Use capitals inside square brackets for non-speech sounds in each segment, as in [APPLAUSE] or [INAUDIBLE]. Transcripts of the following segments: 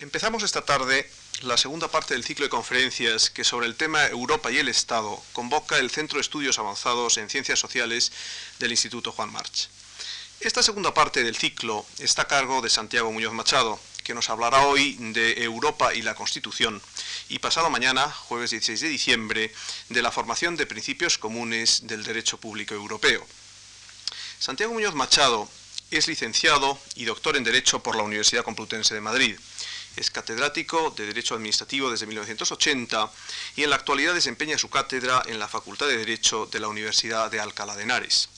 Empezamos esta tarde la segunda parte del ciclo de conferencias que sobre el tema Europa y el Estado convoca el Centro de Estudios Avanzados en Ciencias Sociales del Instituto Juan March. Esta segunda parte del ciclo está a cargo de Santiago Muñoz Machado, que nos hablará hoy de Europa y la Constitución, y pasado mañana, jueves 16 de diciembre, de la formación de principios comunes del derecho público europeo. Santiago Muñoz Machado es licenciado y doctor en Derecho por la Universidad Complutense de Madrid es catedrático de Derecho Administrativo desde 1980 y en la actualidad desempeña su cátedra en la Facultad de Derecho de la Universidad de Alcalá de Henares.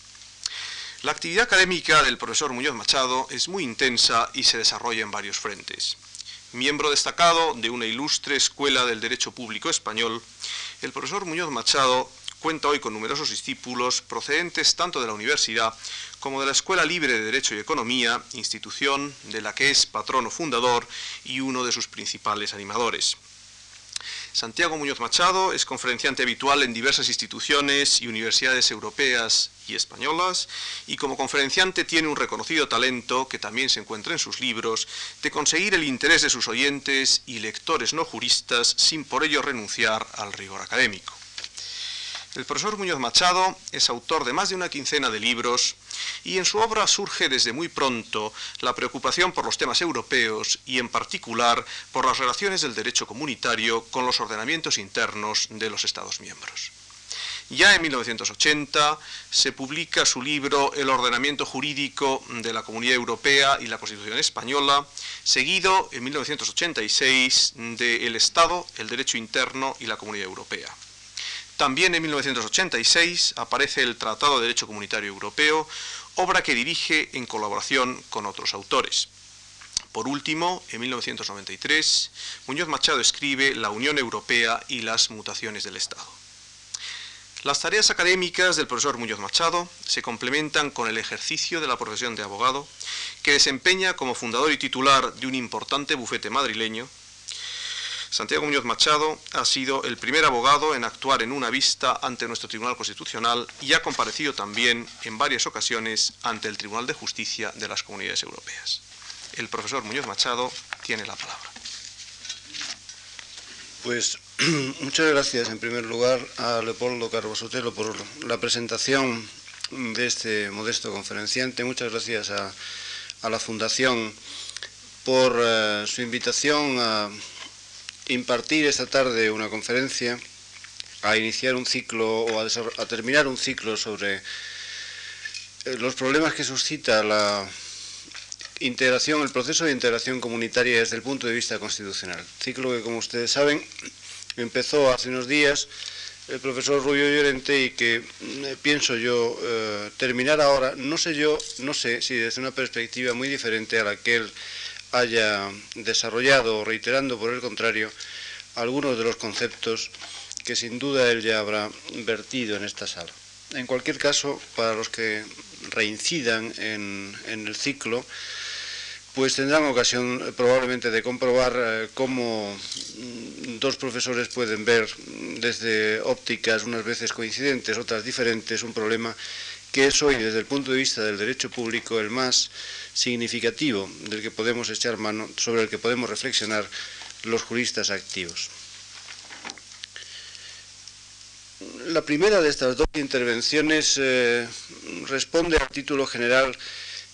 La actividad académica del profesor Muñoz Machado es muy intensa y se desarrolla en varios frentes. Miembro destacado de una ilustre escuela del derecho público español, el profesor Muñoz Machado cuenta hoy con numerosos discípulos procedentes tanto de la universidad como de la Escuela Libre de Derecho y Economía, institución de la que es patrono fundador y uno de sus principales animadores. Santiago Muñoz Machado es conferenciante habitual en diversas instituciones y universidades europeas y españolas y como conferenciante tiene un reconocido talento que también se encuentra en sus libros de conseguir el interés de sus oyentes y lectores no juristas sin por ello renunciar al rigor académico. El profesor Muñoz Machado es autor de más de una quincena de libros y en su obra surge desde muy pronto la preocupación por los temas europeos y en particular por las relaciones del derecho comunitario con los ordenamientos internos de los Estados miembros. Ya en 1980 se publica su libro El ordenamiento jurídico de la Comunidad Europea y la Constitución Española, seguido en 1986 de El Estado, el Derecho Interno y la Comunidad Europea. También en 1986 aparece el Tratado de Derecho Comunitario Europeo, obra que dirige en colaboración con otros autores. Por último, en 1993, Muñoz Machado escribe La Unión Europea y las mutaciones del Estado. Las tareas académicas del profesor Muñoz Machado se complementan con el ejercicio de la profesión de abogado, que desempeña como fundador y titular de un importante bufete madrileño, Santiago Muñoz Machado ha sido el primer abogado en actuar en una vista ante nuestro Tribunal Constitucional y ha comparecido también en varias ocasiones ante el Tribunal de Justicia de las Comunidades Europeas. El profesor Muñoz Machado tiene la palabra. Pues [CLEARS THROAT] muchas gracias en primer lugar a Leopoldo Carbosotelo por la presentación de este modesto conferenciante. Muchas gracias a, la Fundación por eh, su invitación a impartir esta tarde una conferencia, a iniciar un ciclo o a, terminar un ciclo sobre eh, los problemas que suscita la integración, el proceso de integración comunitaria desde el punto de vista constitucional. Ciclo que, como ustedes saben, empezó hace unos días el profesor Rubio Llorente y que eh, pienso yo eh, terminar ahora, no sé yo, no sé si desde una perspectiva muy diferente a la que él haya desarrollado, reiterando por el contrario, algunos de los conceptos que sin duda él ya habrá vertido en esta sala. En cualquier caso, para los que reincidan en, el ciclo, pues tendrán ocasión probablemente de comprobar eh, cómo mm, dos profesores pueden ver desde ópticas unas veces coincidentes, otras diferentes, un problema que es hoy desde el punto de vista del derecho público el más significativo del que podemos echar mano, sobre el que podemos reflexionar los juristas activos. La primera de estas dos intervenciones eh, responde al título general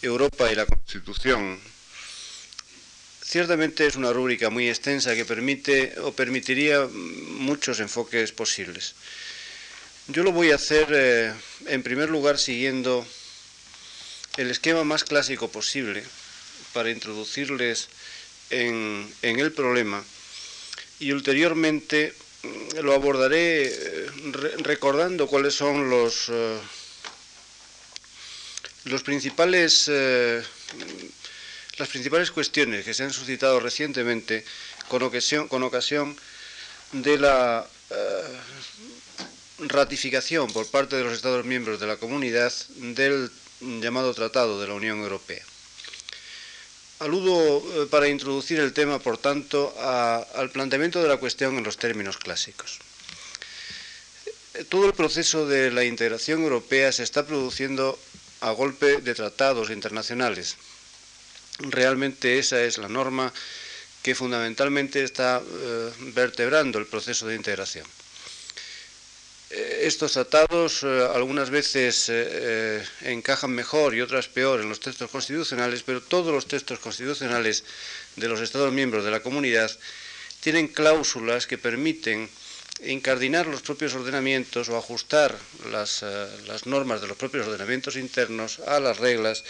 Europa y la Constitución. Ciertamente es una rúbrica muy extensa que permite o permitiría muchos enfoques posibles. Yo lo voy a hacer eh, en primer lugar siguiendo el esquema más clásico posible para introducirles en, el problema y ulteriormente mm, lo abordaré eh, recordando cuáles son los, eh, los principales, las principales cuestiones que se han suscitado recientemente con ocasión, con ocasión de la ratificación por parte de los Estados miembros de la comunidad del llamado Tratado de la Unión Europea. Aludo eh, para introducir el tema, por tanto, al planteamiento de la cuestión en los términos clásicos. Eh, todo el proceso de la integración europea se está produciendo a golpe de tratados internacionales. Realmente esa es la norma que fundamentalmente está eh, vertebrando el proceso de integración. Eh, estos tratados eh, algunas veces encajan mejor y otras peor en los textos constitucionales, pero todos los textos constitucionales de los Estados miembros de la comunidad tienen cláusulas que permiten incardinar los propios ordenamientos o ajustar las normas de los propios ordenamientos internos a las reglas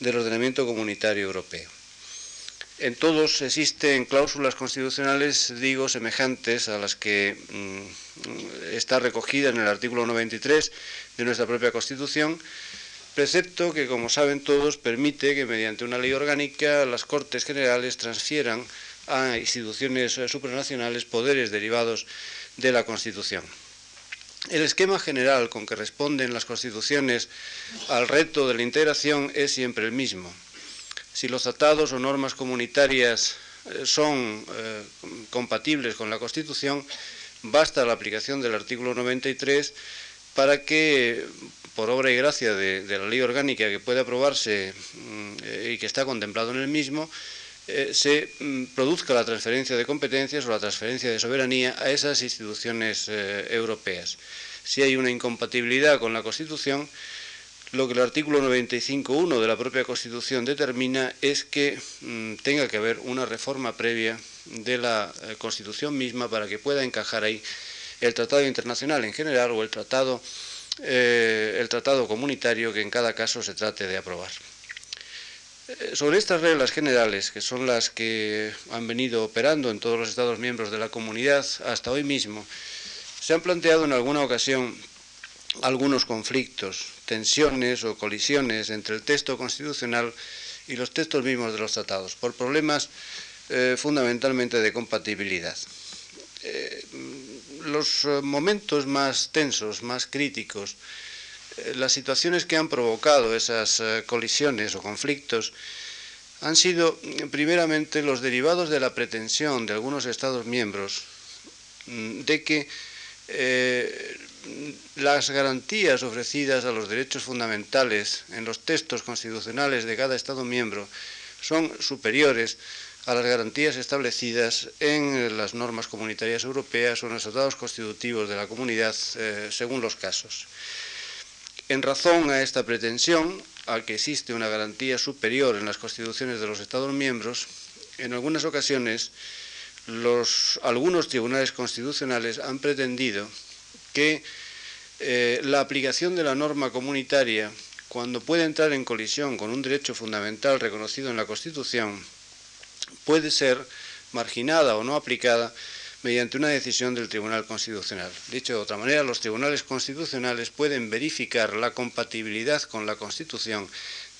del ordenamiento comunitario europeo. En todos existen cláusulas constitucionales, digo, semejantes a las que mm, está recogida en el artículo 93 de nuestra propia Constitución, precepto que, como saben todos, permite que mediante una ley orgánica las Cortes Generales transfieran a instituciones supranacionales poderes derivados de la Constitución. El esquema general con que responden las constituciones al reto de la integración es siempre el mismo si los tratados o normas comunitarias eh, son eh, compatibles con la Constitución, basta la aplicación del artículo 93 para que, por obra y gracia de, la ley orgánica que puede aprobarse mm, eh, y que está contemplado en el mismo, se mm, produzca la transferencia de competencias o la transferencia de soberanía a esas instituciones europeas. Si hay una incompatibilidad con la Constitución, lo que el artículo 95.1 de la propia Constitución determina es que mm, tenga que haber una reforma previa de la eh, Constitución misma para que pueda encajar ahí el tratado internacional en general o el tratado, eh, el tratado comunitario que en cada caso se trate de aprobar. Eh, sobre estas reglas generales, que son las que han venido operando en todos los Estados miembros de la comunidad hasta hoy mismo, se han planteado en alguna ocasión algunos conflictos, tensiones o colisiones entre el texto constitucional y los textos mismos de los tratados, por problemas eh, fundamentalmente de compatibilidad. Eh, los eh, momentos más tensos, más críticos, las situaciones que han provocado esas colisiones o conflictos han sido primeramente los derivados de la pretensión de algunos Estados miembros mm, de que las garantías ofrecidas a los derechos fundamentales en los textos constitucionales de cada Estado miembro son superiores a las garantías establecidas en las normas comunitarias europeas o en los tratados constitutivos de la comunidad, eh, según los casos. En razón a esta pretensión, a que existe una garantía superior en las constituciones de los Estados miembros, en algunas ocasiones algunos tribunales constitucionales han pretendido que eh, la aplicación de la norma comunitaria, cuando puede entrar en colisión con un derecho fundamental reconocido en la Constitución, puede ser marginada o no aplicada mediante una decisión del Tribunal Constitucional. Dicho de otra manera, los tribunales constitucionales pueden verificar la compatibilidad con la Constitución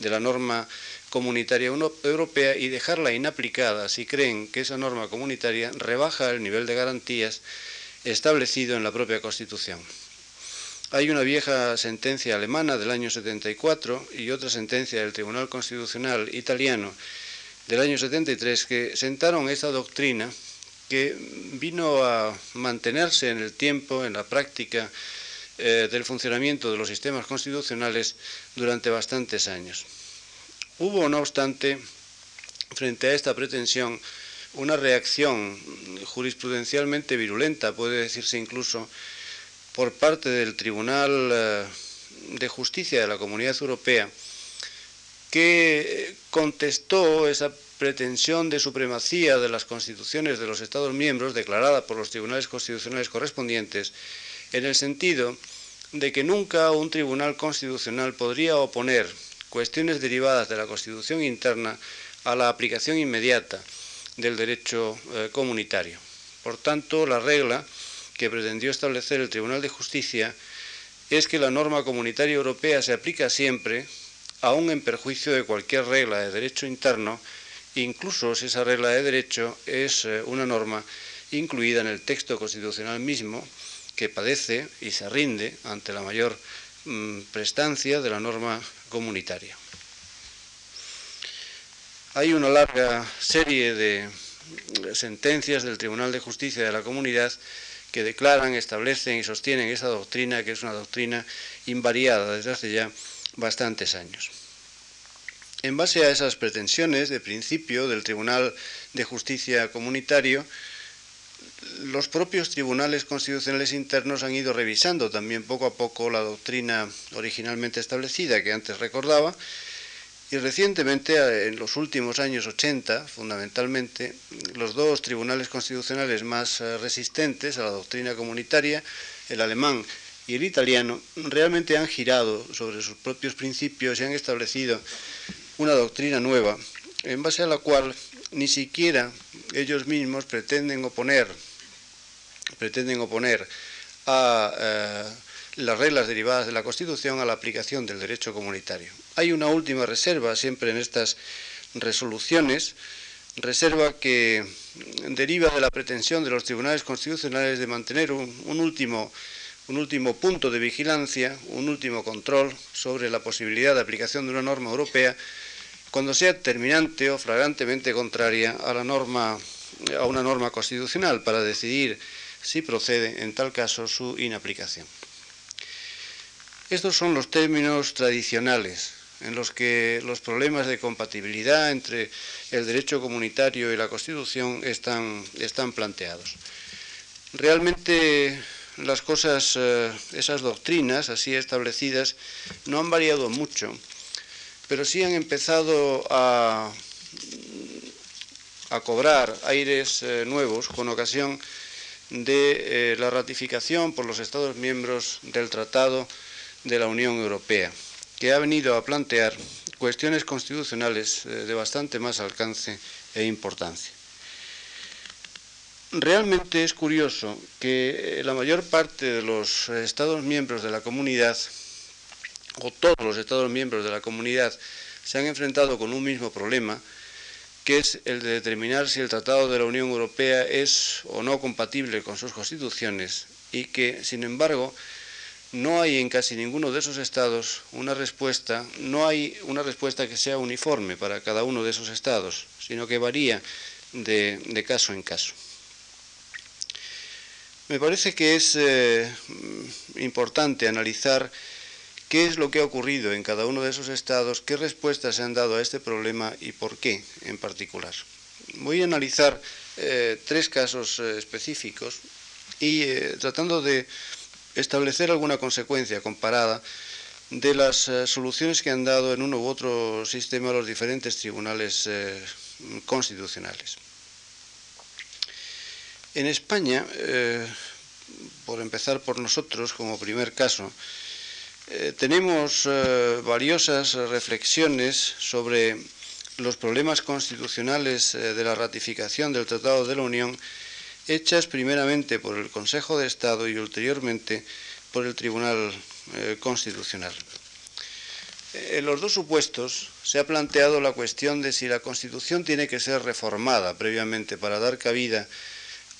de la norma comunitaria europea y dejarla inaplicada si creen que esa norma comunitaria rebaja el nivel de garantías establecido en la propia Constitución. Hay una vieja sentencia alemana del año 74 y otra sentencia del Tribunal Constitucional italiano del año 73 que sentaron esta doctrina que vino a mantenerse en el tiempo, en la práctica eh, del funcionamiento de los sistemas constitucionales durante bastantes años. Hubo, no obstante, frente a esta pretensión, una reacción jurisprudencialmente virulenta, puede decirse incluso, por parte del Tribunal eh, de Justicia de la Comunidad Europea, que contestó esa pretensión de supremacía de las constituciones de los Estados miembros declarada por los tribunales constitucionales correspondientes, en el sentido de que nunca un tribunal constitucional podría oponer cuestiones derivadas de la Constitución interna a la aplicación inmediata del derecho eh, comunitario. Por tanto, la regla que pretendió establecer el Tribunal de Justicia es que la norma comunitaria europea se aplica siempre, aun en perjuicio de cualquier regla de derecho interno, incluso si esa regla de derecho es eh, una norma incluida en el texto constitucional mismo, que padece y se rinde ante la mayor mm, prestancia de la norma comunitaria. Hay una larga serie de sentencias del Tribunal de Justicia de la Comunidad que declaran, establecen y sostienen esa doctrina, que es una doctrina invariada desde hace ya bastantes años. En base a esas pretensiones de principio del Tribunal de Justicia Comunitario, los propios tribunales constitucionales internos han ido revisando también poco a poco la doctrina originalmente establecida que antes recordaba y recientemente, en los últimos años 80, fundamentalmente, los dos tribunales constitucionales más eh, resistentes a la doctrina comunitaria, el alemán y el italiano, realmente han girado sobre sus propios principios y han establecido una doctrina nueva, en base a la cual ni siquiera ellos mismos pretenden oponer pretenden oponer a eh, las reglas derivadas de la Constitución a la aplicación del derecho comunitario. Hay una última reserva siempre en estas resoluciones, reserva que deriva de la pretensión de los tribunales constitucionales de mantener un, último, un último punto de vigilancia, un último control sobre la posibilidad de aplicación de una norma europea cuando sea terminante o flagrantemente contraria a la norma a una norma constitucional para decidir si procede en tal caso su inaplicación. Estos son los términos tradicionales en los que los problemas de compatibilidad entre el derecho comunitario y la Constitución están, están planteados. Realmente las cosas, eh, esas doctrinas así establecidas, no han variado mucho, pero sí han empezado a, a cobrar aires eh, nuevos con ocasión de eh, la ratificación por los Estados miembros del Tratado de la Unión Europea, que ha venido a plantear cuestiones constitucionales eh, de bastante más alcance e importancia. Realmente es curioso que eh, la mayor parte de los Estados miembros de la comunidad, o todos los Estados miembros de la comunidad, se han enfrentado con un mismo problema, que es el de determinar si el Tratado de la Unión Europea es o no compatible con sus constituciones y que, sin embargo, no hay en casi ninguno de esos estados una respuesta, no hay una respuesta que sea uniforme para cada uno de esos estados, sino que varía de, caso en caso. Me parece que es eh, importante analizar qué es lo que ha ocurrido en cada uno de esos estados, qué respuestas se han dado a este problema y por qué en particular. Voy a analizar eh, tres casos eh, específicos y tratando de establecer alguna consecuencia comparada de las soluciones que han dado en uno u otro sistema los diferentes tribunales constitucionales. En España, por empezar por nosotros como primer caso, eh, tenemos eh, valiosas reflexiones sobre los problemas constitucionales eh, de la ratificación del Tratado de la Unión, hechas primeramente por el Consejo de Estado y ulteriormente por el Tribunal Constitucional. En los dos supuestos se ha planteado la cuestión de si la Constitución tiene que ser reformada previamente para dar cabida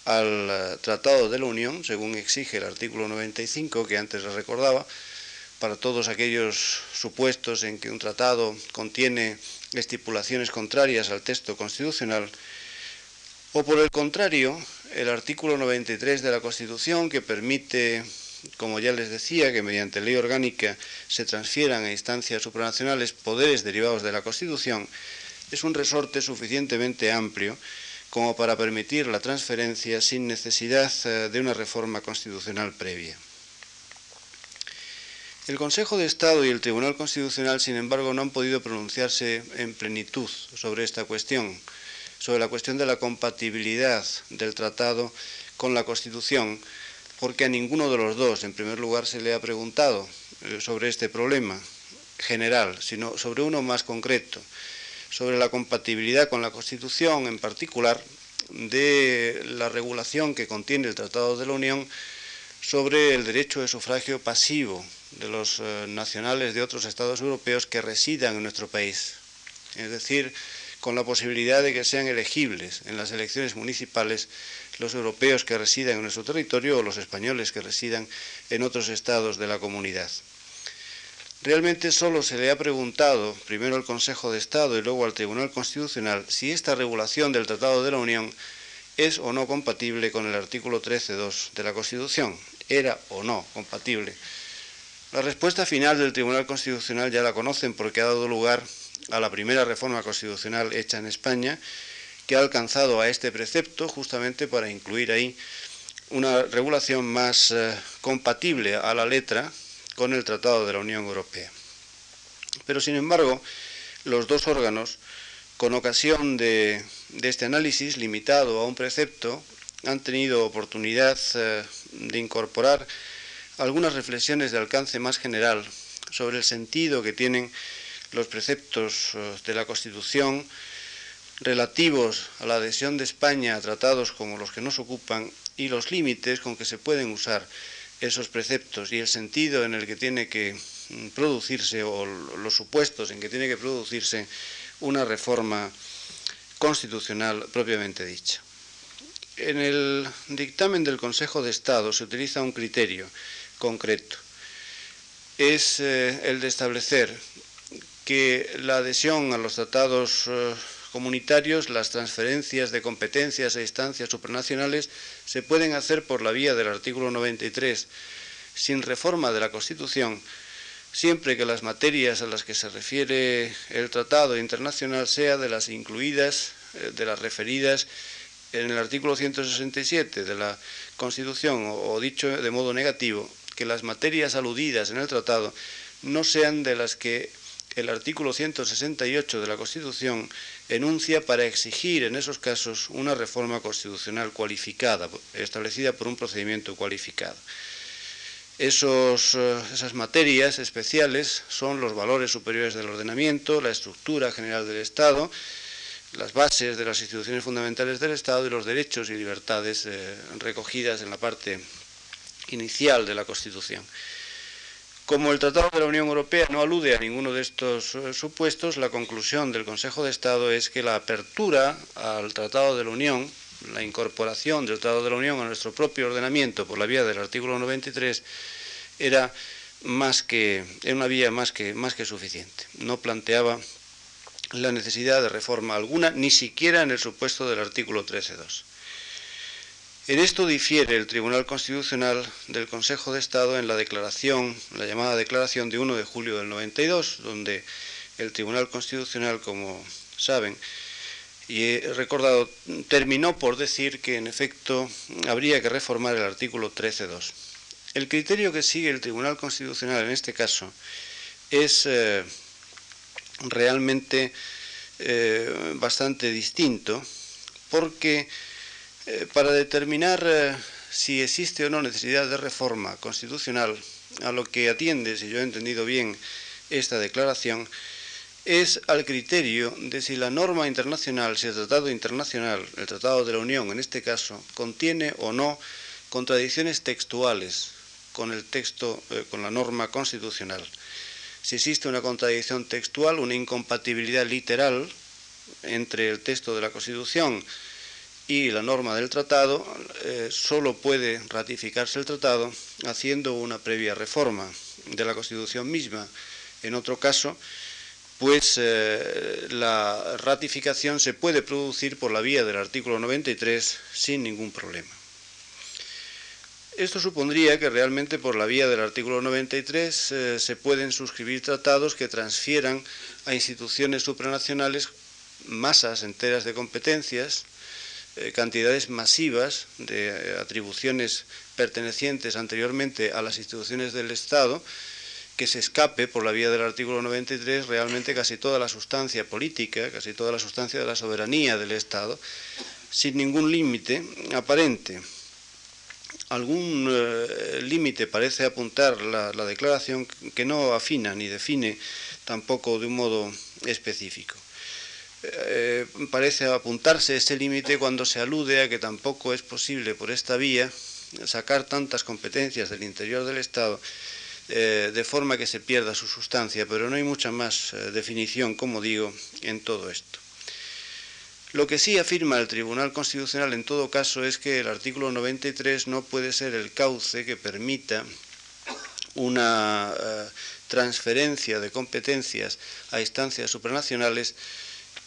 al Tratado de la Unión, según exige el artículo 95 que antes les recordaba, para todos aquellos supuestos en que un tratado contiene estipulaciones contrarias al texto constitucional, o por el contrario, el artículo 93 de la Constitución que permite, como ya les decía, que mediante ley orgánica se transfieran a instancias supranacionales poderes derivados de la Constitución, es un resorte suficientemente amplio como para permitir la transferencia sin necesidad eh, de una reforma constitucional previa. El Consejo de Estado y el Tribunal Constitucional, sin embargo, no han podido pronunciarse en plenitud sobre esta cuestión, sobre la cuestión de la compatibilidad del tratado con la Constitución, porque a ninguno de los dos, en primer lugar, se le ha preguntado eh, sobre este problema general, sino sobre uno más concreto, sobre la compatibilidad con la Constitución, en particular de la regulación que contiene el Tratado de la Unión sobre el derecho de sufragio pasivo de los eh, nacionales de otros estados europeos que residan en nuestro país. Es decir, con la posibilidad de que sean elegibles en las elecciones municipales los europeos que residan en nuestro territorio o los españoles que residan en otros estados de la comunidad. Realmente solo se le ha preguntado, primero al Consejo de Estado y luego al Tribunal Constitucional, si esta regulación del Tratado de la Unión es o no compatible con el artículo 13.2 de la Constitución. Era o no compatible la respuesta final del Tribunal Constitucional ya la conocen porque ha dado lugar a la primera reforma constitucional hecha en España, que ha alcanzado a este precepto justamente para incluir ahí una regulación más eh, compatible a la letra con el Tratado de la Unión Europea. Pero, sin embargo, los dos órganos, con ocasión de, este análisis limitado a un precepto, han tenido oportunidad eh, de incorporar algunas reflexiones de alcance más general sobre el sentido que tienen los preceptos eh, de la Constitución relativos a la adhesión de España a tratados como los que nos ocupan y los límites con que se pueden usar esos preceptos y el sentido en el que tiene que mm, producirse o los supuestos en que tiene que producirse una reforma constitucional propiamente dicha. En el dictamen del Consejo de Estado se utiliza un criterio concreto. Es eh, el de establecer que la adhesión a los tratados eh, comunitarios, las transferencias de competencias e instancias supranacionales se pueden hacer por la vía del artículo 93, sin reforma de la Constitución, siempre que las materias a las que se refiere el tratado internacional sea de las incluidas, eh, de las referidas en el artículo 167 de la Constitución, o dicho de modo negativo, que las materias aludidas en el tratado no sean de las que el artículo 168 de la Constitución enuncia para exigir en esos casos una reforma constitucional cualificada, establecida por un procedimiento cualificado. Esos, eh, esas materias especiales son los valores superiores del ordenamiento, la estructura general del Estado, las bases de las instituciones fundamentales del Estado y los derechos y libertades eh, recogidas en la parte inicial de la Constitución. Como el Tratado de la Unión Europea no alude a ninguno de estos eh, supuestos, la conclusión del Consejo de Estado es que la apertura al Tratado de la Unión, la incorporación del Tratado de la Unión a nuestro propio ordenamiento por la vía del artículo 93, era más que era una vía más que más que suficiente. No planteaba la necesidad de reforma alguna, ni siquiera en el supuesto del artículo 13.2. En esto difiere el Tribunal Constitucional del Consejo de Estado en la declaración, la llamada declaración de 1 de julio del 92, donde el Tribunal Constitucional, como saben, y he recordado, terminó por decir que en efecto habría que reformar el artículo 13.2. El criterio que sigue el Tribunal Constitucional en este caso es eh, realmente eh, bastante distinto porque eh, para determinar eh, si existe o no necesidad de reforma constitucional, a lo que atiende, si yo he entendido bien esta declaración, es al criterio de si la norma internacional, si el tratado internacional, el Tratado de la Unión en este caso, contiene o no contradicciones textuales con el texto, eh, con la norma constitucional. Si existe una contradicción textual, una incompatibilidad literal entre el texto de la Constitución y la norma del tratado, eh, solo puede ratificarse el tratado haciendo una previa reforma de la Constitución misma. En otro caso, pues eh, la ratificación se puede producir por la vía del artículo 93 sin ningún problema. Esto supondría que realmente por la vía del artículo 93 eh, se pueden suscribir tratados que transfieran a instituciones supranacionales masas enteras de competencias, eh, cantidades masivas de eh, atribuciones pertenecientes anteriormente a las instituciones del Estado, que se escape por la vía del artículo 93 realmente casi toda la sustancia política, casi toda la sustancia de la soberanía del Estado, sin ningún límite aparente. Algún eh, límite parece apuntar la declaración que no afina ni define tampoco de un modo específico. Eh, parece apuntarse ese límite cuando se alude a que tampoco es posible por esta vía sacar tantas competencias del interior del Estado eh, de forma que se pierda su sustancia, pero no hay mucha más eh, definición, como digo, en todo esto. Lo que sí afirma el Tribunal Constitucional en todo caso es que el artículo 93 no puede ser el cauce que permita una transferencia de competencias a instancias supranacionales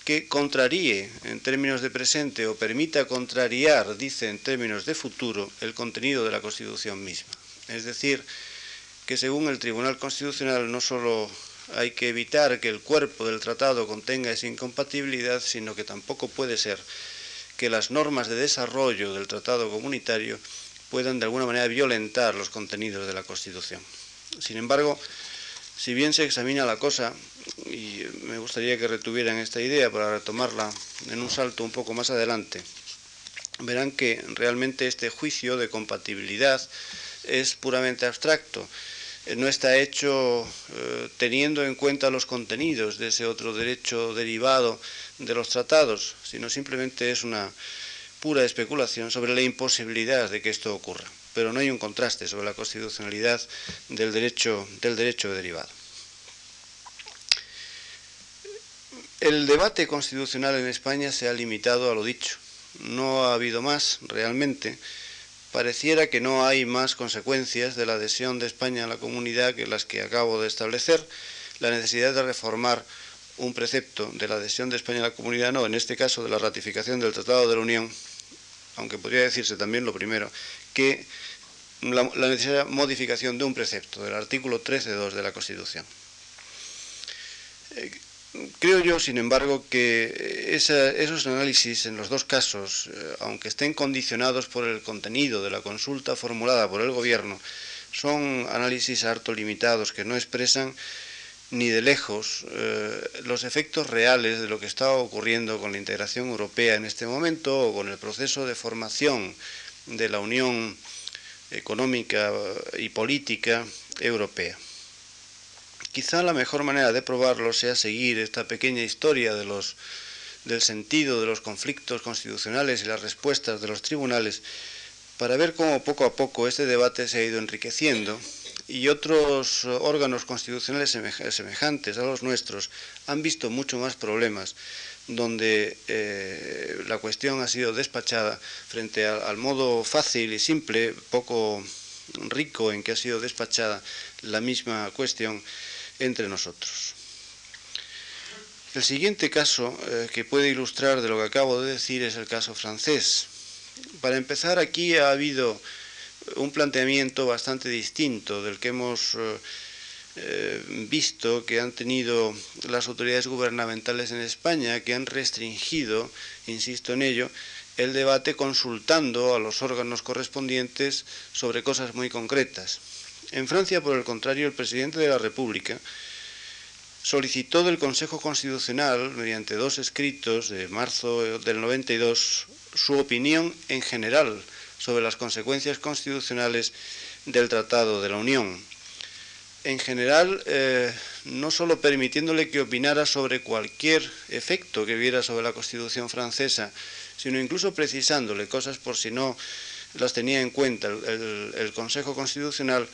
que contraríe en términos de presente o permita contrariar, dice en términos de futuro, el contenido de la Constitución misma. Es decir, que según el Tribunal Constitucional no solo hay que evitar que el cuerpo del tratado contenga esa incompatibilidad, sino que tampoco puede ser que las normas de desarrollo del tratado comunitario puedan de alguna manera violentar los contenidos de la Constitución. Sin embargo, si bien se examina la cosa, y me gustaría que retuvieran esta idea para retomarla en un salto un poco más adelante, verán que realmente este juicio de compatibilidad es puramente abstracto. Eh, no está hecho eh, teniendo en cuenta los contenidos de ese otro derecho derivado de los tratados, sino simplemente es una pura especulación sobre la imposibilidad de que esto ocurra. Pero no hay un contraste sobre la constitucionalidad del derecho, del derecho derivado. El debate constitucional en España se ha limitado a lo dicho. No ha habido más realmente pareciera que no hay más consecuencias de la adhesión de España a la comunidad que las que acabo de establecer. La necesidad de reformar un precepto de la adhesión de España a la comunidad, no, en este caso de la ratificación del Tratado de la Unión, aunque podría decirse también lo primero, que la, necesaria modificación de un precepto, del artículo 13.2 de la Constitución. Eh, Creo yo, sin embargo, que esos análisis en los dos casos, eh, aunque estén condicionados por el contenido de la consulta formulada por el Gobierno, son análisis harto limitados que no expresan ni de lejos eh, los efectos reales de lo que está ocurriendo con la integración europea en este momento o con el proceso de formación de la Unión Económica y Política Europea. Quizá la mejor manera de probarlo sea seguir esta pequeña historia del sentido de los conflictos constitucionales y las respuestas de los tribunales para ver cómo poco a poco este debate se ha ido enriqueciendo y otros órganos constitucionales semejantes a los nuestros han visto mucho más problemas donde eh, la cuestión ha sido despachada frente al modo fácil y simple, poco rico en que ha sido despachada la misma cuestión entre nosotros. El siguiente caso eh, que puede ilustrar de lo que acabo de decir es el caso francés. Para empezar, aquí ha habido un planteamiento bastante distinto del que hemos eh, eh, visto que han tenido las autoridades gubernamentales en España, que han restringido, insisto en ello, el debate consultando a los órganos correspondientes sobre cosas muy concretas. En Francia, por el contrario, el presidente de la República solicitó del Consejo Constitucional, mediante dos escritos de marzo del 92, su opinión en general sobre las consecuencias constitucionales del Tratado de la Unión. En general, eh, no solo permitiéndole que opinara sobre cualquier efecto que viera sobre la Constitución francesa, sino incluso precisándole cosas por si no las tenía en cuenta el Consejo Constitucional,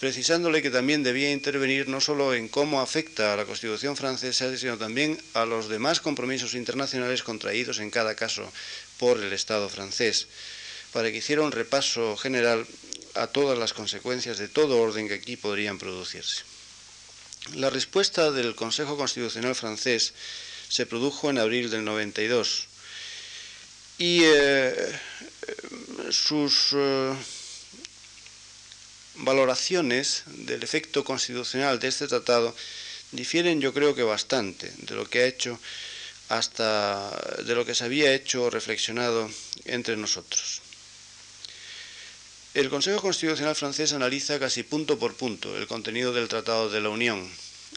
precisándole que también debía intervenir no solo en cómo afecta a la Constitución francesa, sino también a los demás compromisos internacionales contraídos en cada caso por el Estado francés, para que hiciera un repaso general a todas las consecuencias de todo orden que aquí podrían producirse. La respuesta del Consejo Constitucional francés se produjo en abril del 92 y eh, sus eh, valoraciones del efecto constitucional de este tratado difieren yo creo que bastante de lo que ha hecho hasta de lo que se había hecho o reflexionado entre nosotros. El Consejo Constitucional francés analiza casi punto por punto el contenido del Tratado de la Unión.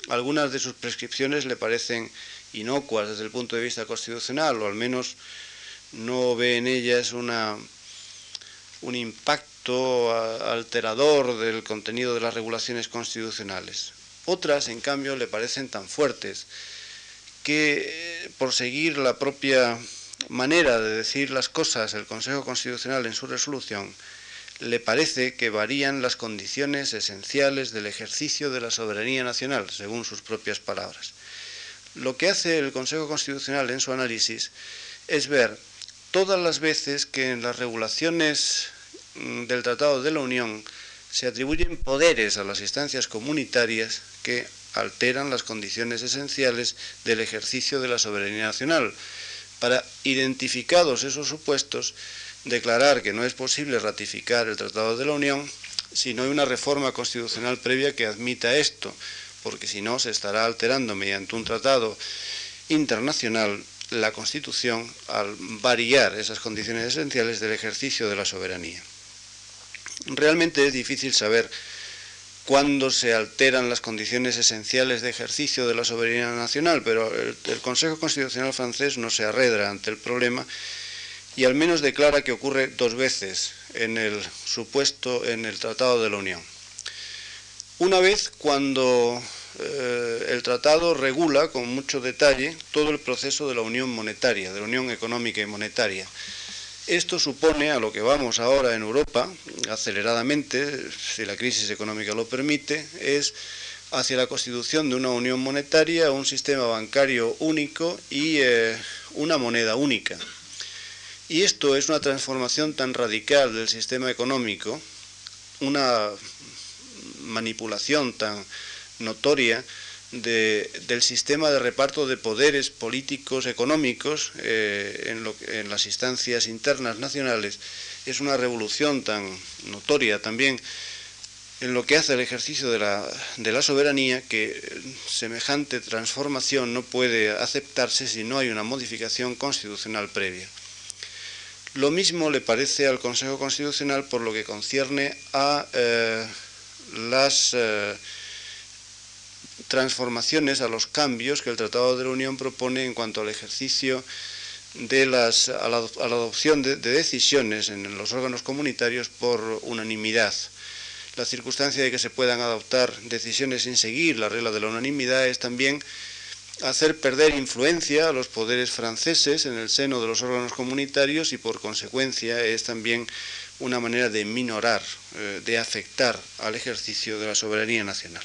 Algunas de sus prescripciones le parecen inocuas desde el punto de vista constitucional, o al menos no ve en ellas una, un impacto alterador del contenido de las regulaciones constitucionales. Otras, en cambio, le parecen tan fuertes que, eh, por seguir la propia manera de decir las cosas, el Consejo Constitucional en su resolución, le parece que varían las condiciones esenciales del ejercicio de la soberanía nacional, según sus propias palabras. Lo que hace el Consejo Constitucional en su análisis es ver todas las veces que en las regulaciones Mm, del Tratado de la Unión se atribuyen poderes a las instancias comunitarias que alteran las condiciones esenciales del ejercicio de la soberanía nacional. Para, identificados esos supuestos, declarar que no es posible ratificar el Tratado de la Unión si no hay una reforma constitucional previa que admita esto, porque si no se estará alterando mediante un tratado internacional la Constitución al variar esas condiciones esenciales del ejercicio de la soberanía. Realmente es difícil saber cuándo se alteran las condiciones esenciales de ejercicio de la soberanía nacional, pero el, Consejo Constitucional francés no se arredra ante el problema y al menos declara que ocurre dos veces en el supuesto en el Tratado de la Unión. Una vez cuando eh, el tratado regula con mucho detalle todo el proceso de la unión monetaria, de la unión económica y monetaria. Esto supone, a lo que vamos ahora en Europa, aceleradamente, si la crisis económica lo permite, es hacia la constitución de una unión monetaria, un sistema bancario único y eh, una moneda única. Y esto es una transformación tan radical del sistema económico, una manipulación tan notoria del sistema de reparto de poderes políticos, económicos eh, en, las instancias internas nacionales, es una revolución tan notoria también en lo que hace el ejercicio de la soberanía que semejante transformación no puede aceptarse si no hay una modificación constitucional previa. Lo mismo le parece al Consejo Constitucional por lo que concierne a eh, las eh, transformaciones, a los cambios que el Tratado de la Unión propone en cuanto al ejercicio de las, a, la, adopción de, decisiones en los órganos comunitarios por unanimidad. La circunstancia de que se puedan adoptar decisiones sin seguir la regla de la unanimidad es también hacer perder influencia a los poderes franceses en el seno de los órganos comunitarios y por consecuencia es también una manera de minorar, eh, de afectar al ejercicio de la soberanía nacional.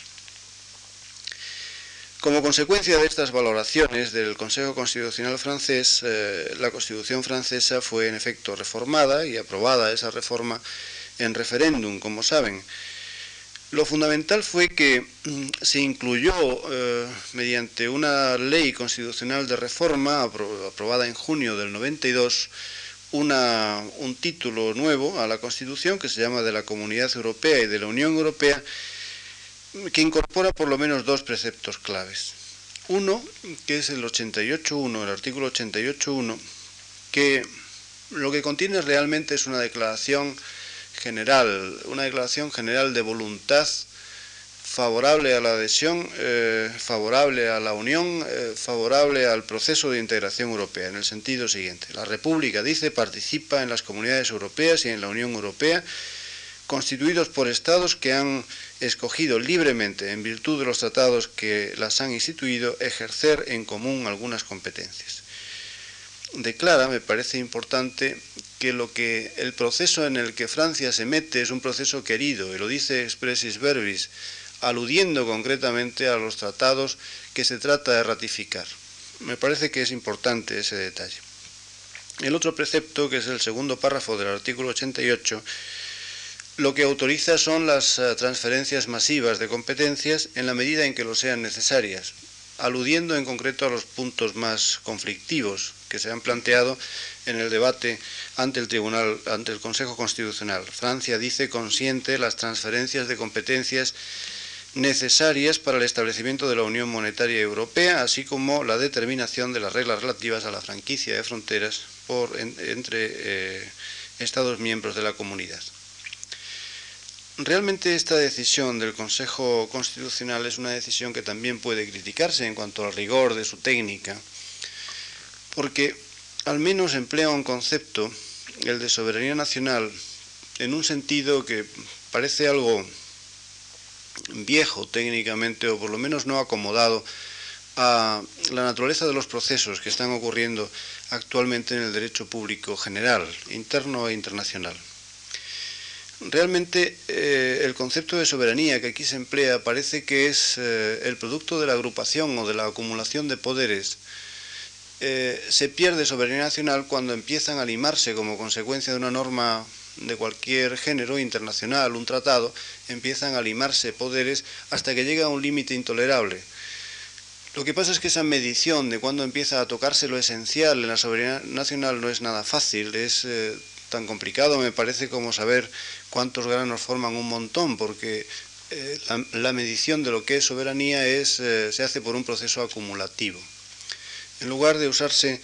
Como consecuencia de estas valoraciones del Consejo Constitucional francés, eh, la Constitución francesa fue en efecto reformada y aprobada esa reforma en referéndum, como saben. Lo fundamental fue que mm, se incluyó eh, mediante una ley constitucional de reforma aprobada en junio del 92 un título nuevo a la Constitución que se llama de la Comunidad Europea y de la Unión Europea que incorpora por lo menos dos preceptos claves. Uno, que es el 88.1, el artículo 88.1, que lo que contiene realmente es una declaración general, una declaración general de voluntad favorable a la adhesión, eh, favorable a la unión, eh, favorable al proceso de integración europea, en el sentido siguiente. La República, dice, participa en las comunidades europeas y en la Unión Europea, constituidos por estados que han escogido libremente, en virtud de los tratados que las han instituido, ejercer en común algunas competencias. Declara, me parece importante, que lo que el proceso en el que Francia se mete es un proceso querido, y lo dice expressis verbis, aludiendo concretamente a los tratados que se trata de ratificar. Me parece que es importante ese detalle. El otro precepto, que es el segundo párrafo del artículo 88, lo que autoriza son las eh, transferencias masivas de competencias en la medida en que lo sean necesarias, aludiendo en concreto a los puntos más conflictivos que se han planteado en el debate ante el Tribunal, ante el Consejo Constitucional. Francia dice consiente las transferencias de competencias necesarias para el establecimiento de la Unión Monetaria Europea, así como la determinación de las reglas relativas a la franquicia de fronteras por, entre eh, Estados miembros de la comunidad. Realmente esta decisión del Consejo Constitucional es una decisión que también puede criticarse en cuanto al rigor de su técnica, porque al menos emplea un concepto, el de soberanía nacional, en un sentido que parece algo viejo técnicamente o por lo menos no acomodado a la naturaleza de los procesos que están ocurriendo actualmente en el derecho público general, interno e internacional. Realmente eh, el concepto de soberanía que aquí se emplea parece que es eh, el producto de la agrupación o de la acumulación de poderes. Eh, se pierde soberanía nacional cuando empiezan a limarse como consecuencia de una norma de cualquier género internacional, un tratado, empiezan a limarse poderes hasta que llega a un límite intolerable. Lo que pasa es que esa medición de cuándo empieza a tocarse lo esencial en la soberanía nacional no es nada fácil, es eh, tan complicado me parece como saber cuántos granos forman un montón, porque eh, la, medición de lo que es soberanía es, se hace por un proceso acumulativo. En lugar de usarse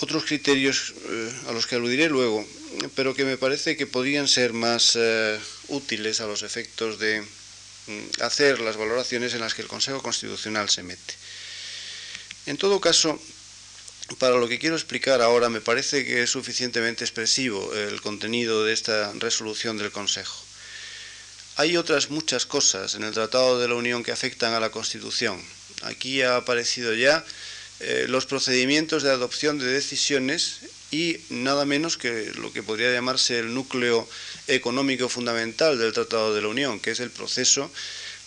otros criterios eh, a los que aludiré luego, pero que me parece que podrían ser más útiles a los efectos de mm, hacer las valoraciones en las que el Consejo Constitucional se mete. En todo caso, para lo que quiero explicar ahora, me parece que es suficientemente expresivo el contenido de esta resolución del Consejo. Hay otras muchas cosas en el Tratado de la Unión que afectan a la Constitución. Aquí ha aparecido ya eh, los procedimientos de adopción de decisiones y nada menos que lo que podría llamarse el núcleo económico fundamental del Tratado de la Unión, que es el proceso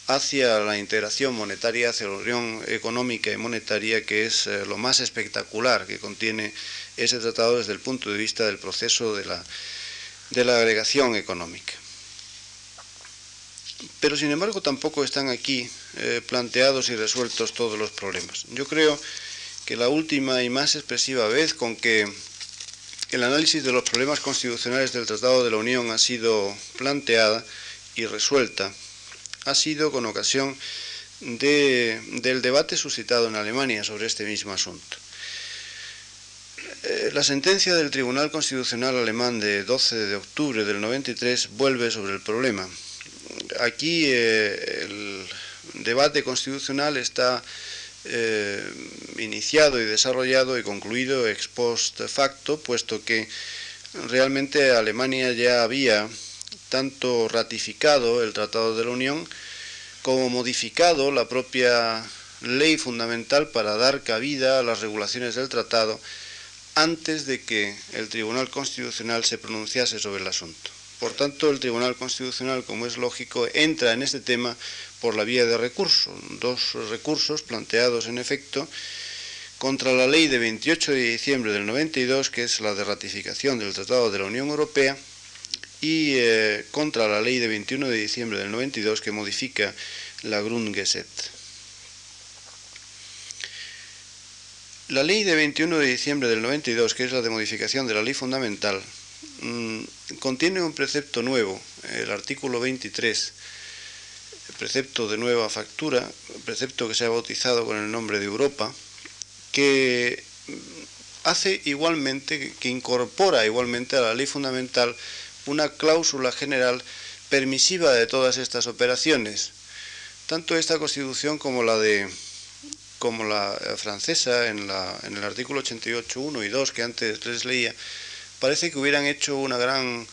hacia la integración monetaria, hacia la unión económica y monetaria, que es eh, lo más espectacular que contiene ese tratado desde el punto de vista del proceso de la, de la agregación económica. Pero sin embargo tampoco están aquí eh, planteados y resueltos todos los problemas. Yo creo que la última y más expresiva vez con que el análisis de los problemas constitucionales del Tratado de la Unión ha sido planteada y resuelta ha sido con ocasión del debate suscitado en Alemania sobre este mismo asunto. Eh, la sentencia del Tribunal Constitucional alemán de 12 de octubre del 93 vuelve sobre el problema aquí eh, el debate constitucional está eh, iniciado y desarrollado y concluido ex post facto, puesto que realmente Alemania ya había tanto ratificado el Tratado de la Unión como modificado la propia ley fundamental para dar cabida a las regulaciones del tratado antes de que el Tribunal Constitucional se pronunciase sobre el asunto. Por tanto, el Tribunal Constitucional, como es lógico, entra en este tema por la vía de recurso. Dos recursos planteados, en efecto, contra la ley de 28 de diciembre del 92, que es la de ratificación del Tratado de la Unión Europea, y eh, contra la ley de 21 de diciembre del 92, que modifica la Grundgesetz. La ley de 21 de diciembre del 92, que es la de modificación de la ley fundamental, Mm, contiene un precepto nuevo, el artículo 23, el precepto de nueva factura, precepto que se ha bautizado con el nombre de Europa, que hace igualmente, que incorpora igualmente a la ley fundamental una cláusula general permisiva de todas estas operaciones. Tanto esta Constitución como la de como la francesa en, la, en el artículo 88.1 y 2 que antes les leía, parece que hubieran hecho una gran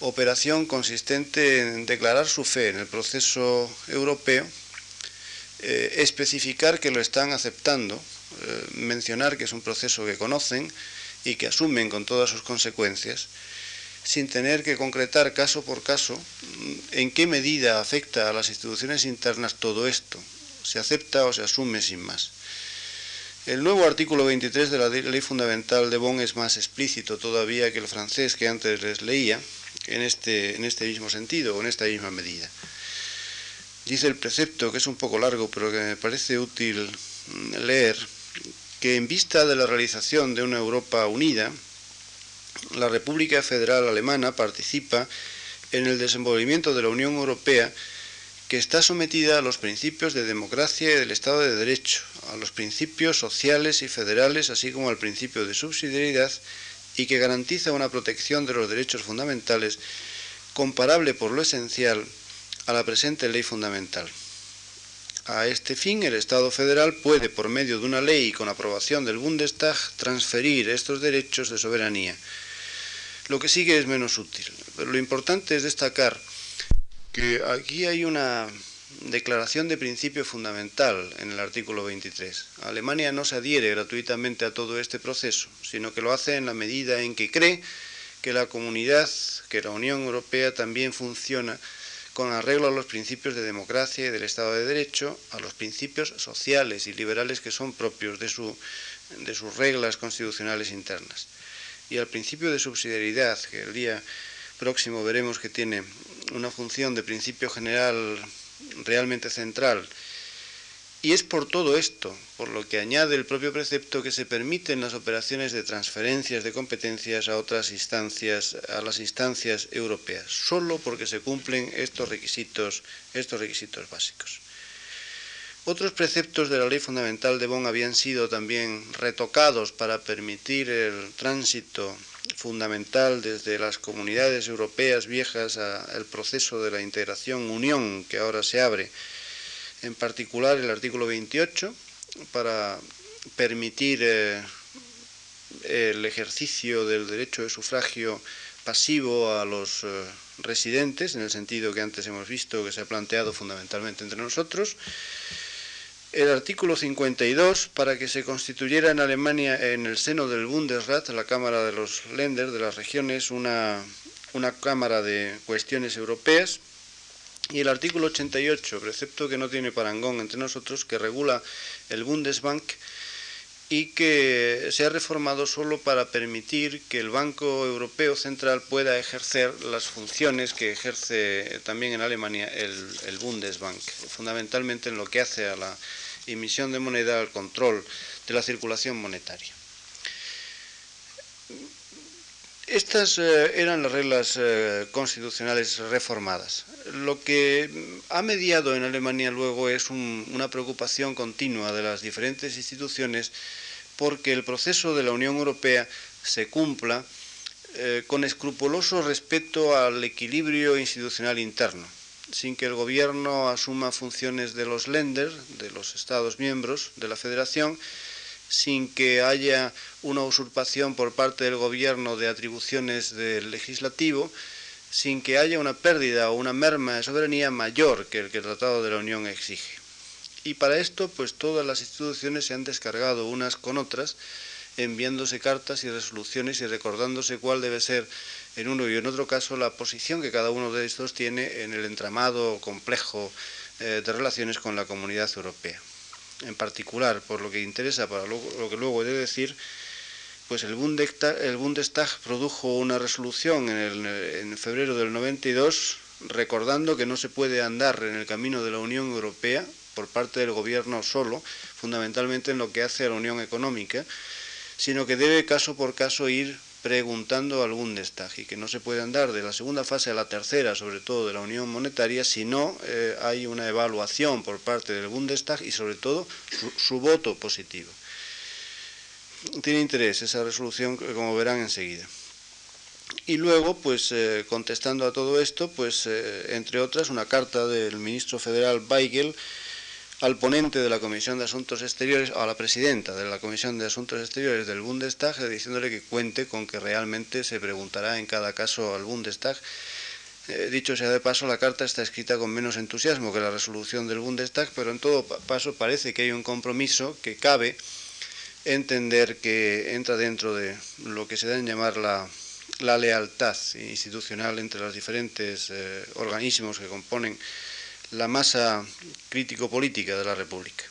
operación consistente en declarar su fe en el proceso europeo, eh, especificar que lo están aceptando, eh, mencionar que es un proceso que conocen y que asumen con todas sus consecuencias, sin tener que concretar caso por caso mm, en qué medida afecta a las instituciones internas todo esto, se acepta o se asume sin más. El nuevo artículo 23 de la Ley Fundamental de Bonn es más explícito todavía que el francés que antes les leía, en este, en este mismo sentido o en esta misma medida. Dice el precepto, que es un poco largo, pero que me parece útil mm, leer, que en vista de la realización de una Europa unida, la República Federal Alemana participa en el desenvolvimiento de la Unión Europea que está sometida a los principios de democracia y del Estado de Derecho, a los principios sociales y federales, así como al principio de subsidiariedad, y que garantiza una protección de los derechos fundamentales comparable por lo esencial a la presente ley fundamental. A este fin, el Estado federal puede, por medio de una ley y con aprobación del Bundestag, transferir estos derechos de soberanía. Lo que sigue es menos útil, pero lo importante es destacar aquí hay una declaración de principio fundamental en el artículo 23. Alemania no se adhiere gratuitamente a todo este proceso, sino que lo hace en la medida en que cree que la comunidad, que la Unión Europea también funciona con arreglo a los principios de democracia y del Estado de Derecho, a los principios sociales y liberales que son propios de, su, de sus reglas constitucionales internas, y al principio de subsidiariedad, que el día próximo veremos que tiene una función de principio general realmente central Y es por todo esto, por lo que añade el propio precepto, que se permiten las operaciones de transferencias de competencias a otras instancias, a las instancias europeas, solo porque se cumplen estos requisitos, estos requisitos básicos. Otros preceptos de la ley fundamental de Bonn habían sido también retocados para permitir el tránsito fundamental desde las comunidades europeas viejas al proceso de la integración unión que ahora se abre en particular el artículo 28 para permitir eh, el ejercicio del derecho de sufragio pasivo a los eh, residentes, en el sentido que antes hemos visto que se ha planteado fundamentalmente entre nosotros. El artículo 52 para que se constituyera en Alemania, en el seno del Bundesrat, la Cámara de los Länder, de las regiones, una, una Cámara de Cuestiones Europeas. Y el artículo 88, precepto que no tiene parangón entre nosotros, que regula el Bundesbank y que se ha reformado solo para permitir que el Banco Europeo Central pueda ejercer las funciones que ejerce también en Alemania el, Bundesbank, fundamentalmente en lo que hace a la emisión de moneda, al control de la circulación monetaria. Estas eh, eran las reglas eh, constitucionales reformadas. Lo que ha mediado en Alemania luego es una preocupación continua de las diferentes instituciones porque el proceso de la Unión Europea se cumpla eh, con escrupuloso respeto al equilibrio institucional interno, sin que el gobierno asuma funciones de los Länder, de los Estados miembros de la Federación, sin que haya una usurpación por parte del gobierno de atribuciones del legislativo, sin que haya una pérdida o una merma de soberanía mayor que el que el Tratado de la Unión exige. Y para esto, pues todas las instituciones se han descargado unas con otras, enviándose cartas y resoluciones y recordándose cuál debe ser en uno y en otro caso la posición que cada uno de estos tiene en el entramado complejo eh, de relaciones con la comunidad europea en particular, por lo que interesa para lo, que luego he de decir, pues el Bundestag, el Bundestag produjo una resolución en, en, febrero del 92 recordando que no se puede andar en el camino de la Unión Europea por parte del gobierno solo, fundamentalmente en lo que hace a la Unión Económica, sino que debe caso por caso ir preguntando al Bundestag y que no se puede andar de la segunda fase a la tercera, sobre todo de la Unión Monetaria, si no eh, hay una evaluación por parte del Bundestag y sobre todo su, voto positivo. Tiene interés esa resolución, como verán enseguida. Y luego, pues eh, contestando a todo esto, pues eh, entre otras, una carta del ministro federal Weigel, al ponente de la Comisión de Asuntos Exteriores, o a la presidenta de la Comisión de Asuntos Exteriores del Bundestag, diciéndole que cuente con que realmente se preguntará en cada caso al Bundestag. Eh, dicho sea de paso, la carta está escrita con menos entusiasmo que la resolución del Bundestag, pero en todo paso parece que hay un compromiso que cabe entender que entra dentro de lo que se da en llamar la, lealtad institucional entre los diferentes eh, organismos que componen la masa crítico-política de la República.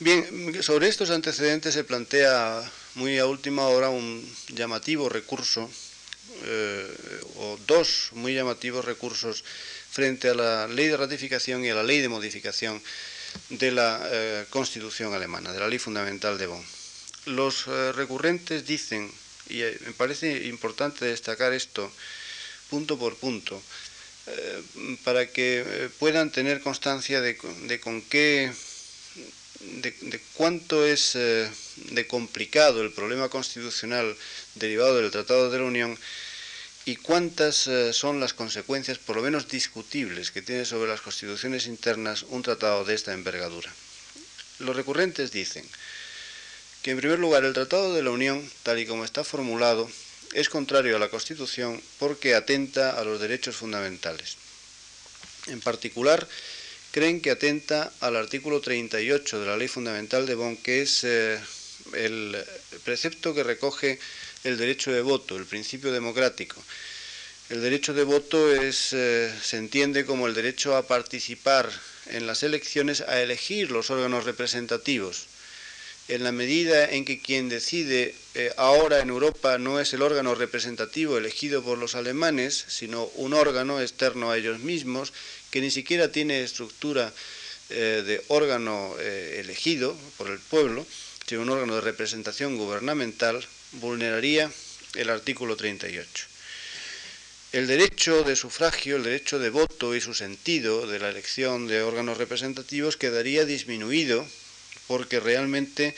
Bien, sobre estos antecedentes se plantea muy a última hora un llamativo recurso, eh, o dos muy llamativos recursos frente a la ley de ratificación y a la ley de modificación de la eh, Constitución alemana, de la ley fundamental de Bonn. Los eh, recurrentes dicen, y me parece importante destacar esto punto por punto, eh, para que eh, puedan tener constancia de, con qué, de, cuánto es eh, de complicado el problema constitucional derivado del Tratado de la Unión y cuántas son las consecuencias, por lo menos discutibles, que tiene sobre las constituciones internas un tratado de esta envergadura. Los recurrentes dicen que, en primer lugar, el Tratado de la Unión, tal y como está formulado, es contrario a la Constitución porque atenta a los derechos fundamentales. En particular, creen que atenta al artículo 38 de la Ley Fundamental de Bonn, que es eh, el precepto que recoge el derecho de voto, el principio democrático. El derecho de voto es, eh, se entiende como el derecho a participar en las elecciones, a elegir los órganos representativos en la medida en que quien decide eh, ahora en Europa no es el órgano representativo elegido por los alemanes, sino un órgano externo a ellos mismos, que ni siquiera tiene estructura eh, de órgano elegido por el pueblo, sino un órgano de representación gubernamental, vulneraría el artículo 38. El derecho de sufragio, el derecho de voto y su sentido de la elección de órganos representativos quedaría disminuido porque realmente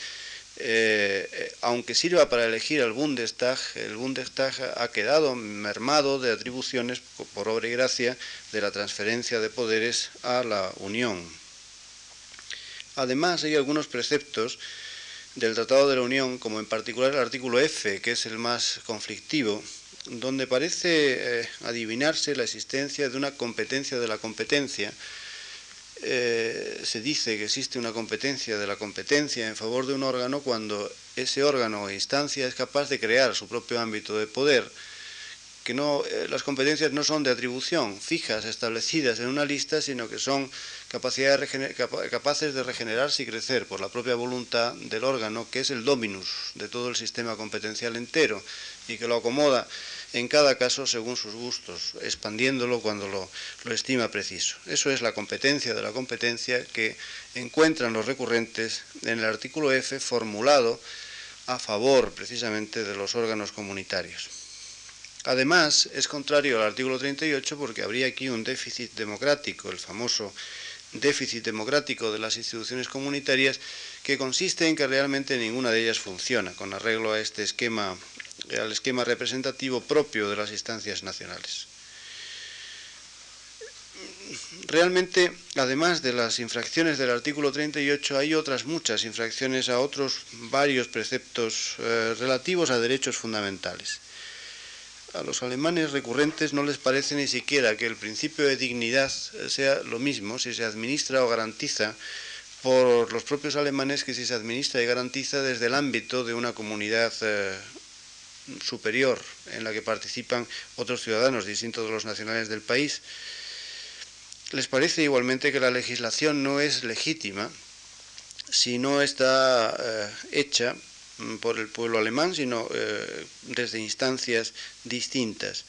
eh, aunque sirva para elegir al Bundestag, el Bundestag ha quedado mermado de atribuciones por obra y gracia de la transferencia de poderes a la Unión. Además, hay algunos preceptos del Tratado de la Unión, como en particular el artículo F, que es el más conflictivo, donde parece eh, adivinarse la existencia de una competencia de la competencia, eh, se dice que existe una competencia de la competencia en favor de un órgano cuando ese órgano o instancia es capaz de crear su propio ámbito de poder, que no, eh, las competencias no son de atribución fijas, establecidas en una lista, sino que son capacidades capaces de regenerarse y crecer por la propia voluntad del órgano, que es el dominus de todo el sistema competencial entero y que lo acomoda en cada caso según sus gustos, expandiéndolo cuando lo, estima preciso. Eso es la competencia de la competencia que encuentran los recurrentes en el artículo F formulado a favor precisamente de los órganos comunitarios. Además, es contrario al artículo 38 porque habría aquí un déficit democrático, el famoso déficit democrático de las instituciones comunitarias, que consiste en que realmente ninguna de ellas funciona, con arreglo a este esquema al esquema representativo propio de las instancias nacionales. Realmente, además de las infracciones del artículo 38, hay otras muchas infracciones a otros varios preceptos eh, relativos a derechos fundamentales. A los alemanes recurrentes no les parece ni siquiera que el principio de dignidad sea lo mismo si se administra o garantiza por los propios alemanes que si se administra y garantiza desde el ámbito de una comunidad eh, superior en la que participan otros ciudadanos distintos de los nacionales del país, les parece igualmente que la legislación no es legítima si no está eh, hecha por el pueblo alemán, sino eh, desde instancias distintas.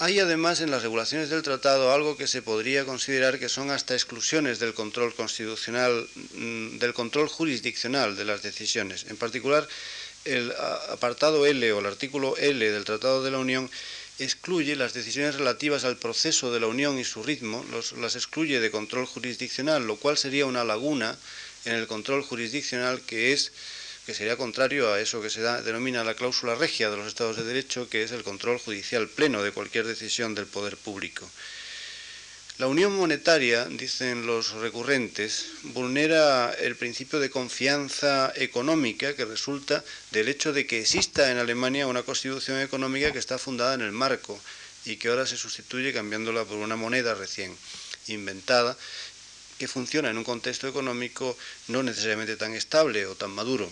Hay además en las regulaciones del tratado algo que se podría considerar que son hasta exclusiones del control constitucional, mm, del control jurisdiccional de las decisiones. En particular, el apartado L o el artículo L del Tratado de la Unión excluye las decisiones relativas al proceso de la Unión y su ritmo, las excluye de control jurisdiccional, lo cual sería una laguna en el control jurisdiccional que es que sería contrario a eso que se denomina la cláusula regia de los Estados de Derecho, que es el control judicial pleno de cualquier decisión del poder público. La unión monetaria, dicen los recurrentes, vulnera el principio de confianza económica que resulta del hecho de que exista en Alemania una constitución económica que está fundada en el marco y que ahora se sustituye cambiándola por una moneda recién inventada que funciona en un contexto económico no necesariamente tan estable o tan maduro.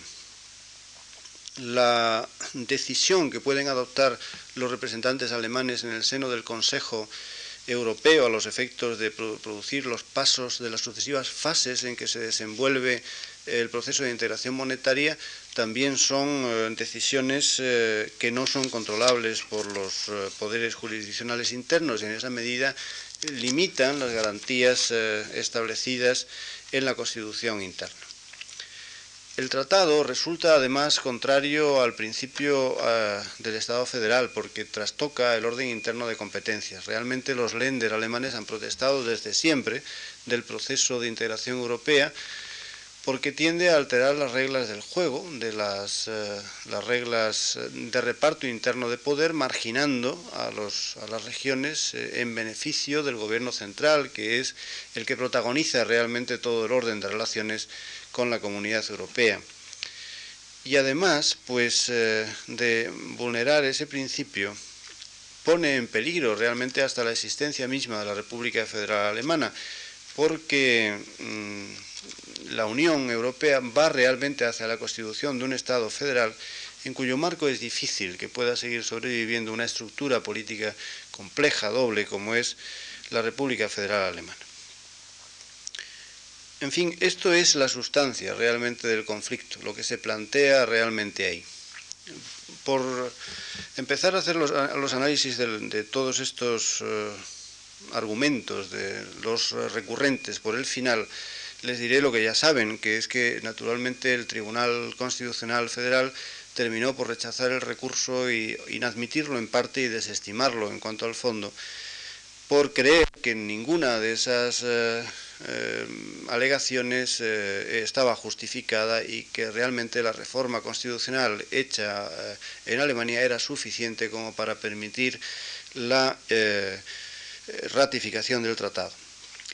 La decisión que pueden adoptar los representantes alemanes en el seno del Consejo europeo a los efectos de producir los pasos de las sucesivas fases en que se desenvuelve el proceso de integración monetaria también son eh, decisiones eh, que no son controlables por los eh, poderes jurisdiccionales internos y en esa medida limitan las garantías establecidas en la Constitución interna. El tratado resulta además contrario al principio eh, del Estado federal porque trastoca el orden interno de competencias. Realmente los Länder alemanes han protestado desde siempre del proceso de integración europea porque tiende a alterar las reglas del juego, de las, eh, las reglas de reparto interno de poder, marginando a, los, a las regiones eh, en beneficio del gobierno central, que es el que protagoniza realmente todo el orden de relaciones con la comunidad europea. Y además, pues, eh, de vulnerar ese principio, pone en peligro realmente hasta la existencia misma de la República Federal Alemana, porque mm, la Unión Europea va realmente hacia la constitución de un Estado federal en cuyo marco es difícil que pueda seguir sobreviviendo una estructura política compleja, doble, como es la República Federal Alemana. En fin, esto es la sustancia realmente del conflicto, lo que se plantea realmente ahí. Por empezar a hacer los, análisis de, todos estos eh, argumentos, de los recurrentes por el final, les diré lo que ya saben, que es que naturalmente el Tribunal Constitucional Federal terminó por rechazar el recurso y inadmitirlo en parte y desestimarlo en cuanto al fondo, por creer que ninguna de esas eh, eh, alegaciones eh, estaba justificada y que realmente la reforma constitucional hecha en Alemania era suficiente como para permitir la ratificación del tratado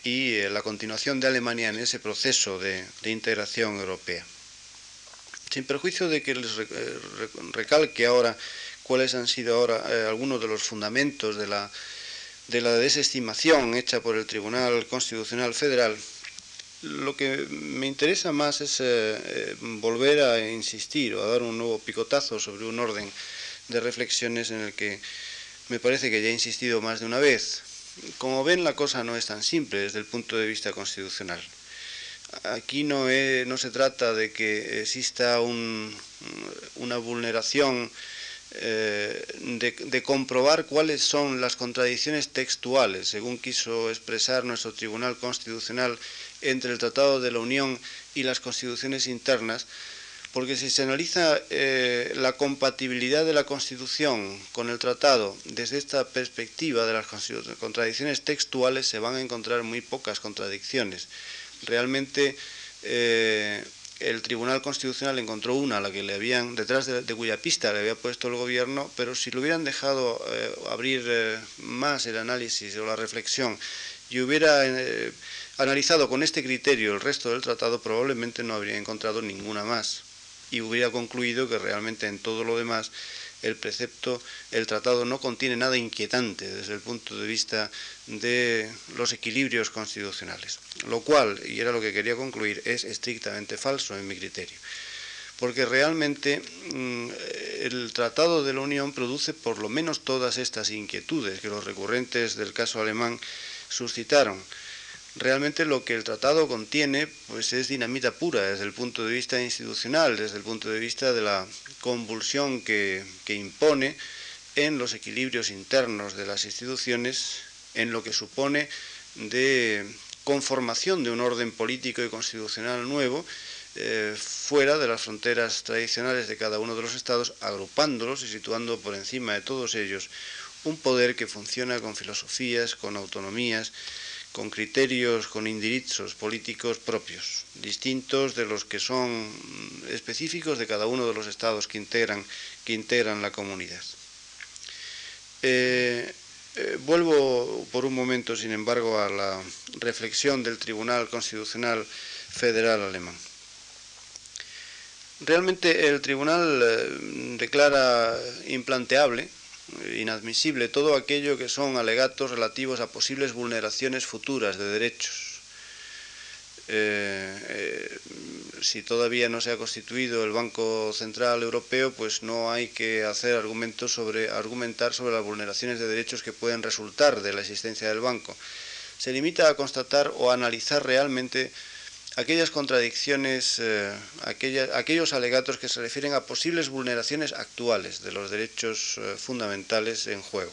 y la continuación de Alemania en ese proceso de, integración europea. Sin perjuicio de que les recalque ahora cuáles han sido ahora algunos de los fundamentos de la de la desestimación hecha por el Tribunal Constitucional Federal, lo que me interesa más es eh, eh, volver a insistir o a dar un nuevo picotazo sobre un orden de reflexiones en el que me parece que ya he insistido más de una vez. Como ven, la cosa no es tan simple desde el punto de vista constitucional. Aquí no, no se trata de que exista una vulneración eh, de, comprobar cuáles son las contradicciones textuales, según quiso expresar nuestro Tribunal Constitucional, entre el Tratado de la Unión y las constituciones internas, porque si se analiza eh, la compatibilidad de la Constitución con el Tratado desde esta perspectiva de las contradicciones textuales, se van a encontrar muy pocas contradicciones. Realmente eh, el Tribunal Constitucional encontró una, la que le habían, detrás de, cuya pista le había puesto el gobierno, pero si lo hubieran dejado eh, abrir eh, más el análisis o la reflexión y hubiera eh, analizado con este criterio el resto del tratado, probablemente no habría encontrado ninguna más y hubiera concluido que realmente en todo lo demás el precepto, el tratado no contiene nada inquietante desde el punto de vista de los equilibrios constitucionales, lo cual, y era lo que quería concluir, es estrictamente falso en mi criterio, porque realmente mm, el Tratado de la Unión produce por lo menos todas estas inquietudes que los recurrentes del caso alemán suscitaron realmente lo que el tratado contiene pues es dinamita pura desde el punto de vista institucional, desde el punto de vista de la convulsión que, impone en los equilibrios internos de las instituciones, en lo que supone de conformación de un orden político y constitucional nuevo eh, fuera de las fronteras tradicionales de cada uno de los estados, agrupándolos y situando por encima de todos ellos un poder que funciona con filosofías, con autonomías, con criterios, con indirizos políticos propios, distintos de los que son específicos de cada uno de los estados que integran, que integran la comunidad. Eh, eh, vuelvo por un momento, sin embargo, a la reflexión del Tribunal Constitucional Federal Alemán. Realmente el Tribunal eh, declara implanteable inadmisible todo aquello que son alegatos relativos a posibles vulneraciones futuras de derechos. Eh, eh, si todavía no se ha constituido el Banco Central Europeo, pues no hay que hacer argumentos sobre, argumentar sobre las vulneraciones de derechos que pueden resultar de la existencia del banco. Se limita a constatar o analizar realmente aquellas contradicciones, eh, aquellos alegatos que se refieren a posibles vulneraciones actuales de los derechos eh, fundamentales en juego.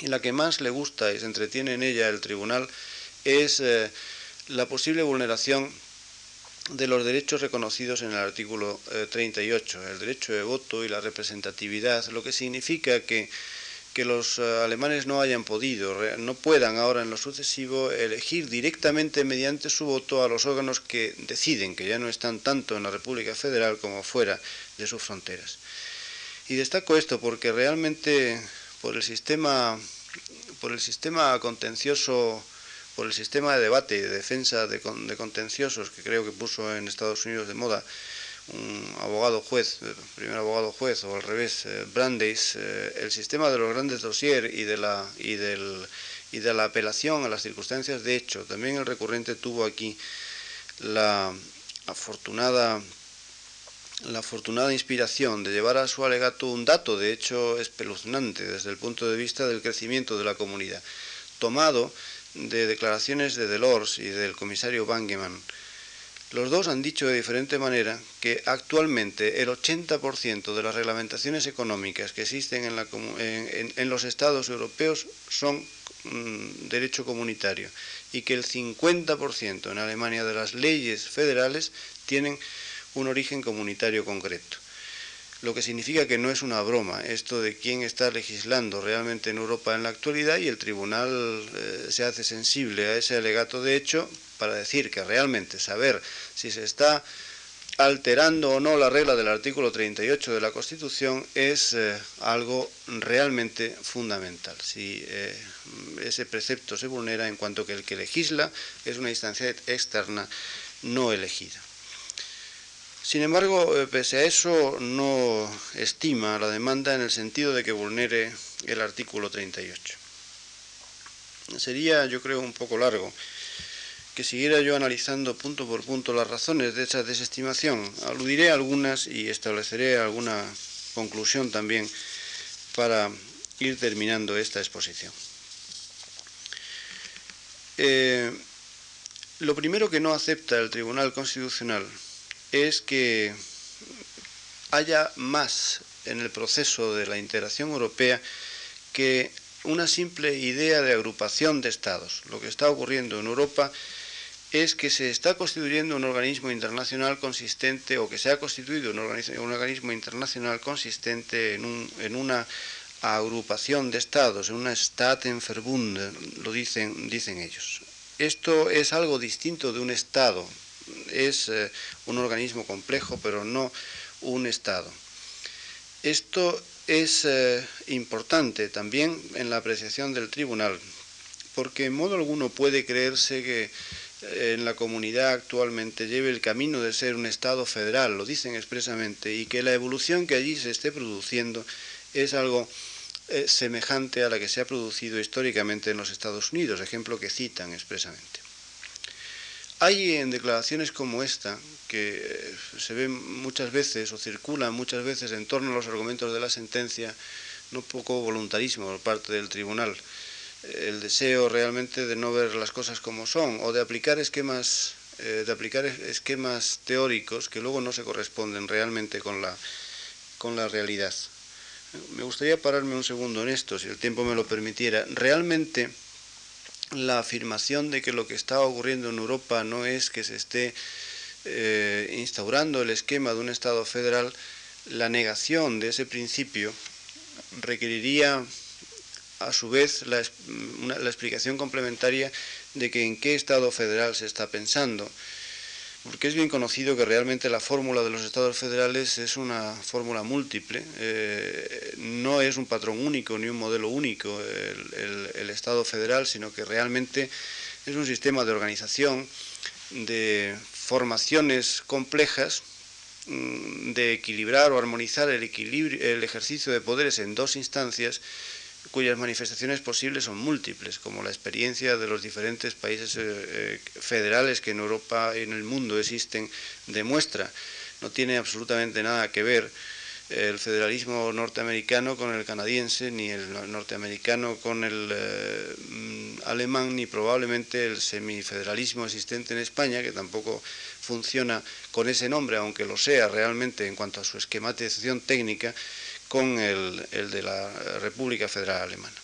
Y la que más le gusta y se entretiene en ella el tribunal es eh, la posible vulneración de los derechos reconocidos en el artículo 38, el derecho de voto y la representatividad, lo que significa que que los eh, alemanes no hayan podido, no puedan ahora en lo sucesivo elegir directamente mediante su voto a los órganos que deciden, que ya no están tanto en la República Federal como fuera de sus fronteras. Y destaco esto porque realmente por el sistema, por el sistema contencioso, por el sistema de debate y de defensa de contenciosos que creo que puso en Estados Unidos de moda, un abogado juez, primer abogado juez o al revés, eh, Brandeis, eh, el sistema de los grandes dossiers y de la y del y de la apelación a las circunstancias de hecho. También el recurrente tuvo aquí la afortunada la afortunada inspiración de llevar a su alegato un dato de hecho espeluznante desde el punto de vista del crecimiento de la comunidad, tomado de declaraciones de Delors y del comisario Bangemann los dos han dicho de diferente manera que actualmente el 80% de las reglamentaciones económicas que existen en, los estados europeos son mm, derecho comunitario y que el 50% en Alemania de las leyes federales tienen un origen comunitario concreto. Lo que significa que no es una broma esto de quién está legislando realmente en Europa en la actualidad y el tribunal eh, se hace sensible a ese alegato de hecho para decir que realmente saber si se está alterando o no la regla del artículo 38 de la Constitución es eh, algo realmente fundamental. Si eh, ese precepto se vulnera en cuanto que el que legisla es una instancia externa no elegida. Sin embargo, eh, pese a eso, no estima la demanda en el sentido de que vulnere el artículo 38. Sería, yo creo, un poco largo que siguiera yo analizando punto por punto las razones de esa desestimación. Aludiré a algunas y estableceré alguna conclusión también para ir terminando esta exposición. Eh, lo primero que no acepta el Tribunal Constitucional es que haya más en el proceso de la integración europea que una simple idea de agrupación de estados. Lo que está ocurriendo en Europa es que se está constituyendo un organismo internacional consistente o que se ha constituido un, organismo, internacional consistente en, una agrupación de estados, en una Staatenverbund, lo dicen, dicen ellos. Esto es algo distinto de un estado, es eh, un organismo complejo, pero no un estado. Esto es eh, importante también en la apreciación del tribunal, porque en modo alguno puede creerse que en la comunidad actualmente lleve el camino de ser un Estado federal, lo dicen expresamente, y que la evolución que allí se esté produciendo es algo eh, semejante a la que se ha producido históricamente en los Estados Unidos, ejemplo que citan expresamente. Hay en declaraciones como esta, que eh, se ven muchas veces o circulan muchas veces en torno a los argumentos de la sentencia, no poco voluntarismo por parte del tribunal, el deseo realmente de no ver las cosas como son o de aplicar esquemas eh, de aplicar esquemas teóricos que luego no se corresponden realmente con la con la realidad. Me gustaría pararme un segundo en esto, si el tiempo me lo permitiera. Realmente la afirmación de que lo que está ocurriendo en Europa no es que se esté eh, instaurando el esquema de un Estado federal, la negación de ese principio requeriría a su vez la, explicación complementaria de que en qué Estado federal se está pensando, porque es bien conocido que realmente la fórmula de los Estados federales es una fórmula múltiple, eh, no es un patrón único ni un modelo único el, Estado federal, sino que realmente es un sistema de organización, de formaciones complejas, mm, de equilibrar o armonizar el, equilibrio, el ejercicio de poderes en dos instancias cuyas manifestaciones posibles son múltiples, como la experiencia de los diferentes países eh, eh, federales que en Europa y en el mundo existen demuestra. No tiene absolutamente nada que ver el federalismo norteamericano con el canadiense, ni el norteamericano con el eh, mm, alemán, ni probablemente el semifederalismo existente en España, que tampoco funciona con ese nombre, aunque lo sea realmente en cuanto a su esquematización técnica, con el, de la República Federal Alemana.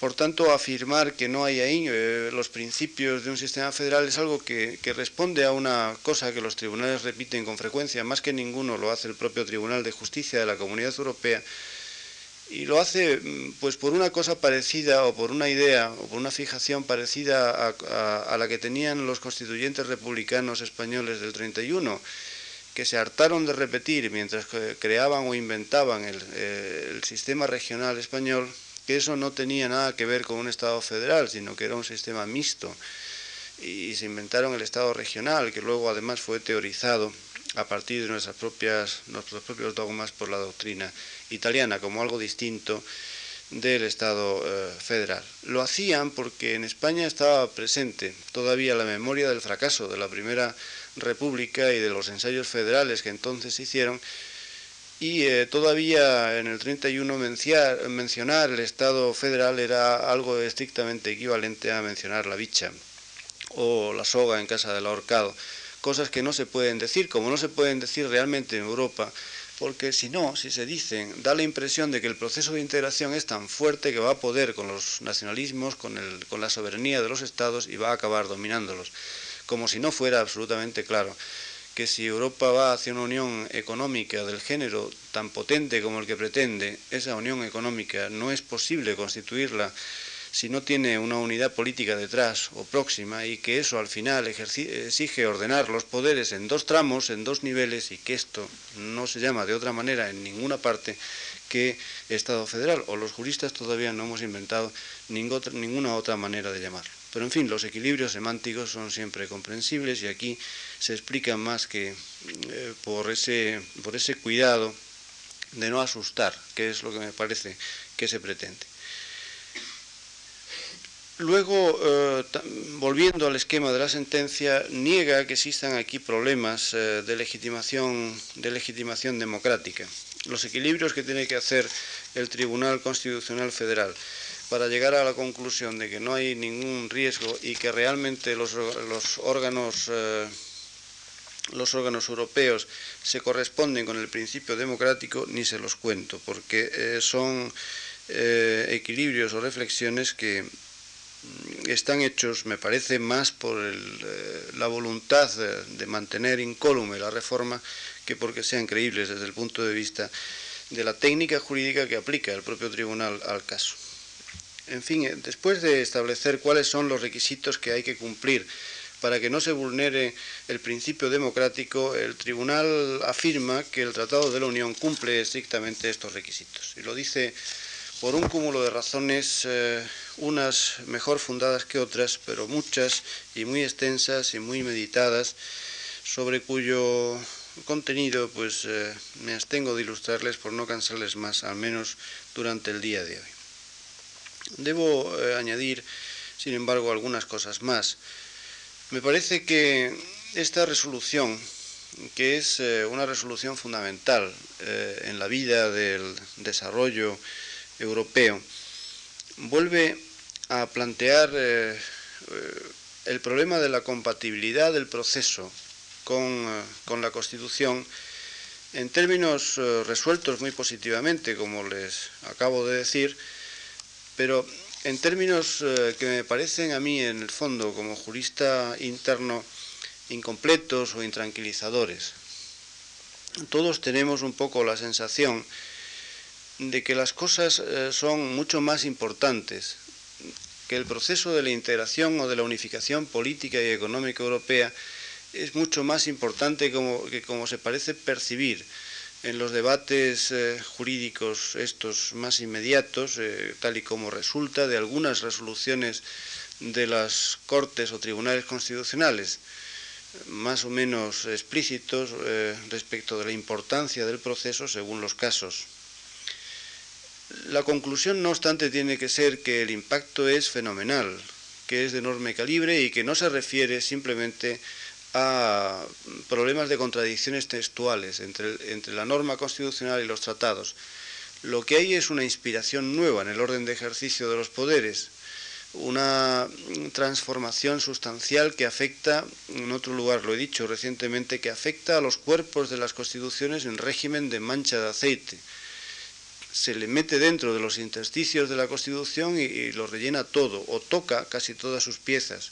Por tanto, afirmar que no hay ahí eh, los principios de un sistema federal es algo que, responde a una cosa que los tribunales repiten con frecuencia, más que ninguno lo hace el propio Tribunal de Justicia de la Comunidad Europea, y lo hace mm, pues por una cosa parecida o por una idea o por una fijación parecida a, a la que tenían los constituyentes republicanos españoles del 31 que se hartaron de repetir mientras creaban o inventaban eh, el, sistema regional español, que eso no tenía nada que ver con un Estado federal, sino que era un sistema mixto. Y, se inventaron el Estado regional, que luego además fue teorizado a partir de nuestras propias, nuestros propios dogmas por la doctrina italiana, como algo distinto del Estado eh, federal. Lo hacían porque en España estaba presente todavía la memoria del fracaso de la primera República y de los ensayos federales que entonces se hicieron, y eh, todavía en el 31 mencionar el Estado federal era algo estrictamente equivalente a mencionar la bicha o la soga en casa del ahorcado, cosas que no se pueden decir, como no se pueden decir realmente en Europa porque si no, si se dicen, da la impresión de que el proceso de integración es tan fuerte que va a poder con los nacionalismos, con, el, con la soberanía de los estados y va a acabar dominándolos, como si no fuera absolutamente claro que si Europa va hacia una unión económica del género tan potente como el que pretende, esa unión económica no es posible constituirla si no tiene una unidad política detrás o próxima y que eso al final exige ordenar los poderes en dos tramos, en dos niveles y que esto no se llama de otra manera en ninguna parte que Estado federal o los juristas todavía no hemos inventado ninguna otra manera de llamarlo. Pero en fin, los equilibrios semánticos son siempre comprensibles y aquí se explica más que eh, por, ese, por ese cuidado de no asustar, que es lo que me parece que se pretende. Luego, eh, volviendo al esquema de la sentencia, niega que existan aquí problemas eh, de, legitimación, de legitimación democrática. Los equilibrios que tiene que hacer el Tribunal Constitucional Federal para llegar a la conclusión de que no hay ningún riesgo y que realmente los, órganos eh, los órganos europeos se corresponden con el principio democrático, ni se los cuento, porque son equilibrios o reflexiones que están hechos, me parece, más por eh, la voluntad de, mantener incólume la reforma que porque sean creíbles desde el punto de vista de la técnica jurídica que aplica el propio tribunal al caso. En fin, eh, después de establecer cuáles son los requisitos que hay que cumplir para que no se vulnere el principio democrático, el tribunal afirma que el Tratado de la Unión cumple estrictamente estos requisitos. Y lo dice por un cúmulo de razones, eh, unas mejor fundadas que otras, pero muchas y muy extensas y muy meditadas, sobre cuyo contenido pues eh, me abstengo de ilustrarles por no cansarles más, al menos durante el día de hoy. Debo eh, añadir, sin embargo, algunas cosas más. Me parece que esta resolución, que es una resolución fundamental en la vida del desarrollo europeo, vuelve a plantear eh, eh, el problema de la compatibilidad del proceso con, eh, la Constitución en términos resueltos muy positivamente, como les acabo de decir, pero en términos que me parecen a mí, en el fondo, como jurista interno, incompletos o intranquilizadores. Todos tenemos un poco la sensación de que las cosas eh, son mucho más importantes, que el proceso de la integración o de la unificación política y económica europea es mucho más importante que como se parece percibir en los debates eh, jurídicos estos más inmediatos, eh, tal y como resulta de algunas resoluciones de las Cortes o Tribunales Constitucionales, más o menos explícitos respecto de la importancia del proceso según los casos. La conclusión, no obstante, tiene que ser que el impacto es fenomenal, que es de enorme calibre y que no se refiere simplemente a problemas de contradicciones textuales entre, entre, la norma constitucional y los tratados. Lo que hay es una inspiración nueva en el orden de ejercicio de los poderes, una transformación sustancial que afecta, en otro lugar lo he dicho recientemente, que afecta a los cuerpos de las constituciones en régimen de mancha de aceite se le mete dentro de los intersticios de la Constitución y, lo rellena todo, o toca casi todas sus piezas.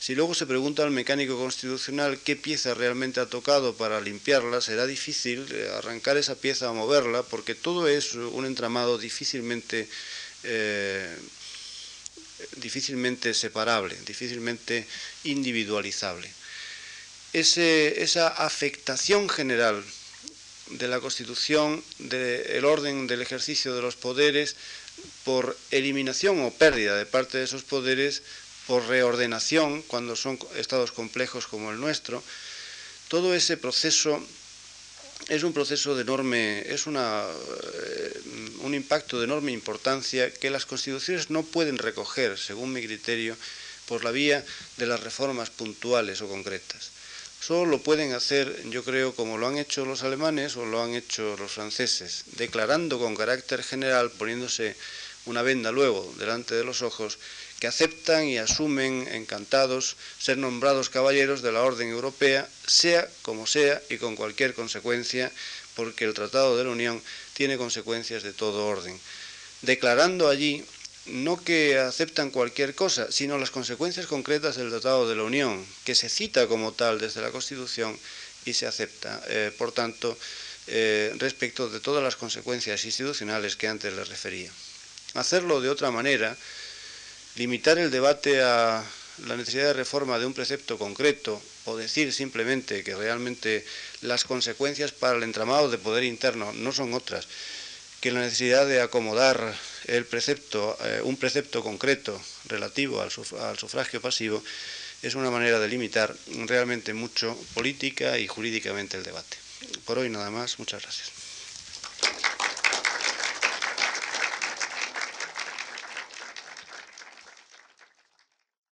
Si luego se pregunta al mecánico constitucional qué pieza realmente ha tocado para limpiarla, será difícil eh, arrancar esa pieza o moverla, porque todo es un entramado difícilmente, eh, difícilmente separable, difícilmente individualizable. esa afectación general de la Constitución, del orden del ejercicio de los poderes, por eliminación o pérdida de parte de esos poderes, por reordenación, cuando son estados complejos como el nuestro, todo ese proceso es un proceso de enorme, es una, eh, un impacto de enorme importancia que las constituciones no pueden recoger, según mi criterio, por la vía de las reformas puntuales o concretas. Solo lo pueden hacer, yo creo, como lo han hecho los alemanes o lo han hecho los franceses, declarando con carácter general, poniéndose una venda luego delante de los ojos, que aceptan y asumen encantados ser nombrados caballeros de la orden europea, sea como sea y con cualquier consecuencia, porque el Tratado de la Unión tiene consecuencias de todo orden, declarando allí no que aceptan cualquier cosa, sino las consecuencias concretas del Tratado de la Unión, que se cita como tal desde la Constitución y se acepta. Eh, por tanto, eh, respecto de todas las consecuencias institucionales que antes les refería. Hacerlo de otra manera, limitar el debate a la necesidad de reforma de un precepto concreto o decir simplemente que realmente las consecuencias para el entramado de poder interno no son otras que la necesidad de acomodar el precepto, eh, un precepto concreto relativo al, al sufragio pasivo es una manera de limitar realmente mucho política y jurídicamente el debate. Por hoy nada más, muchas gracias.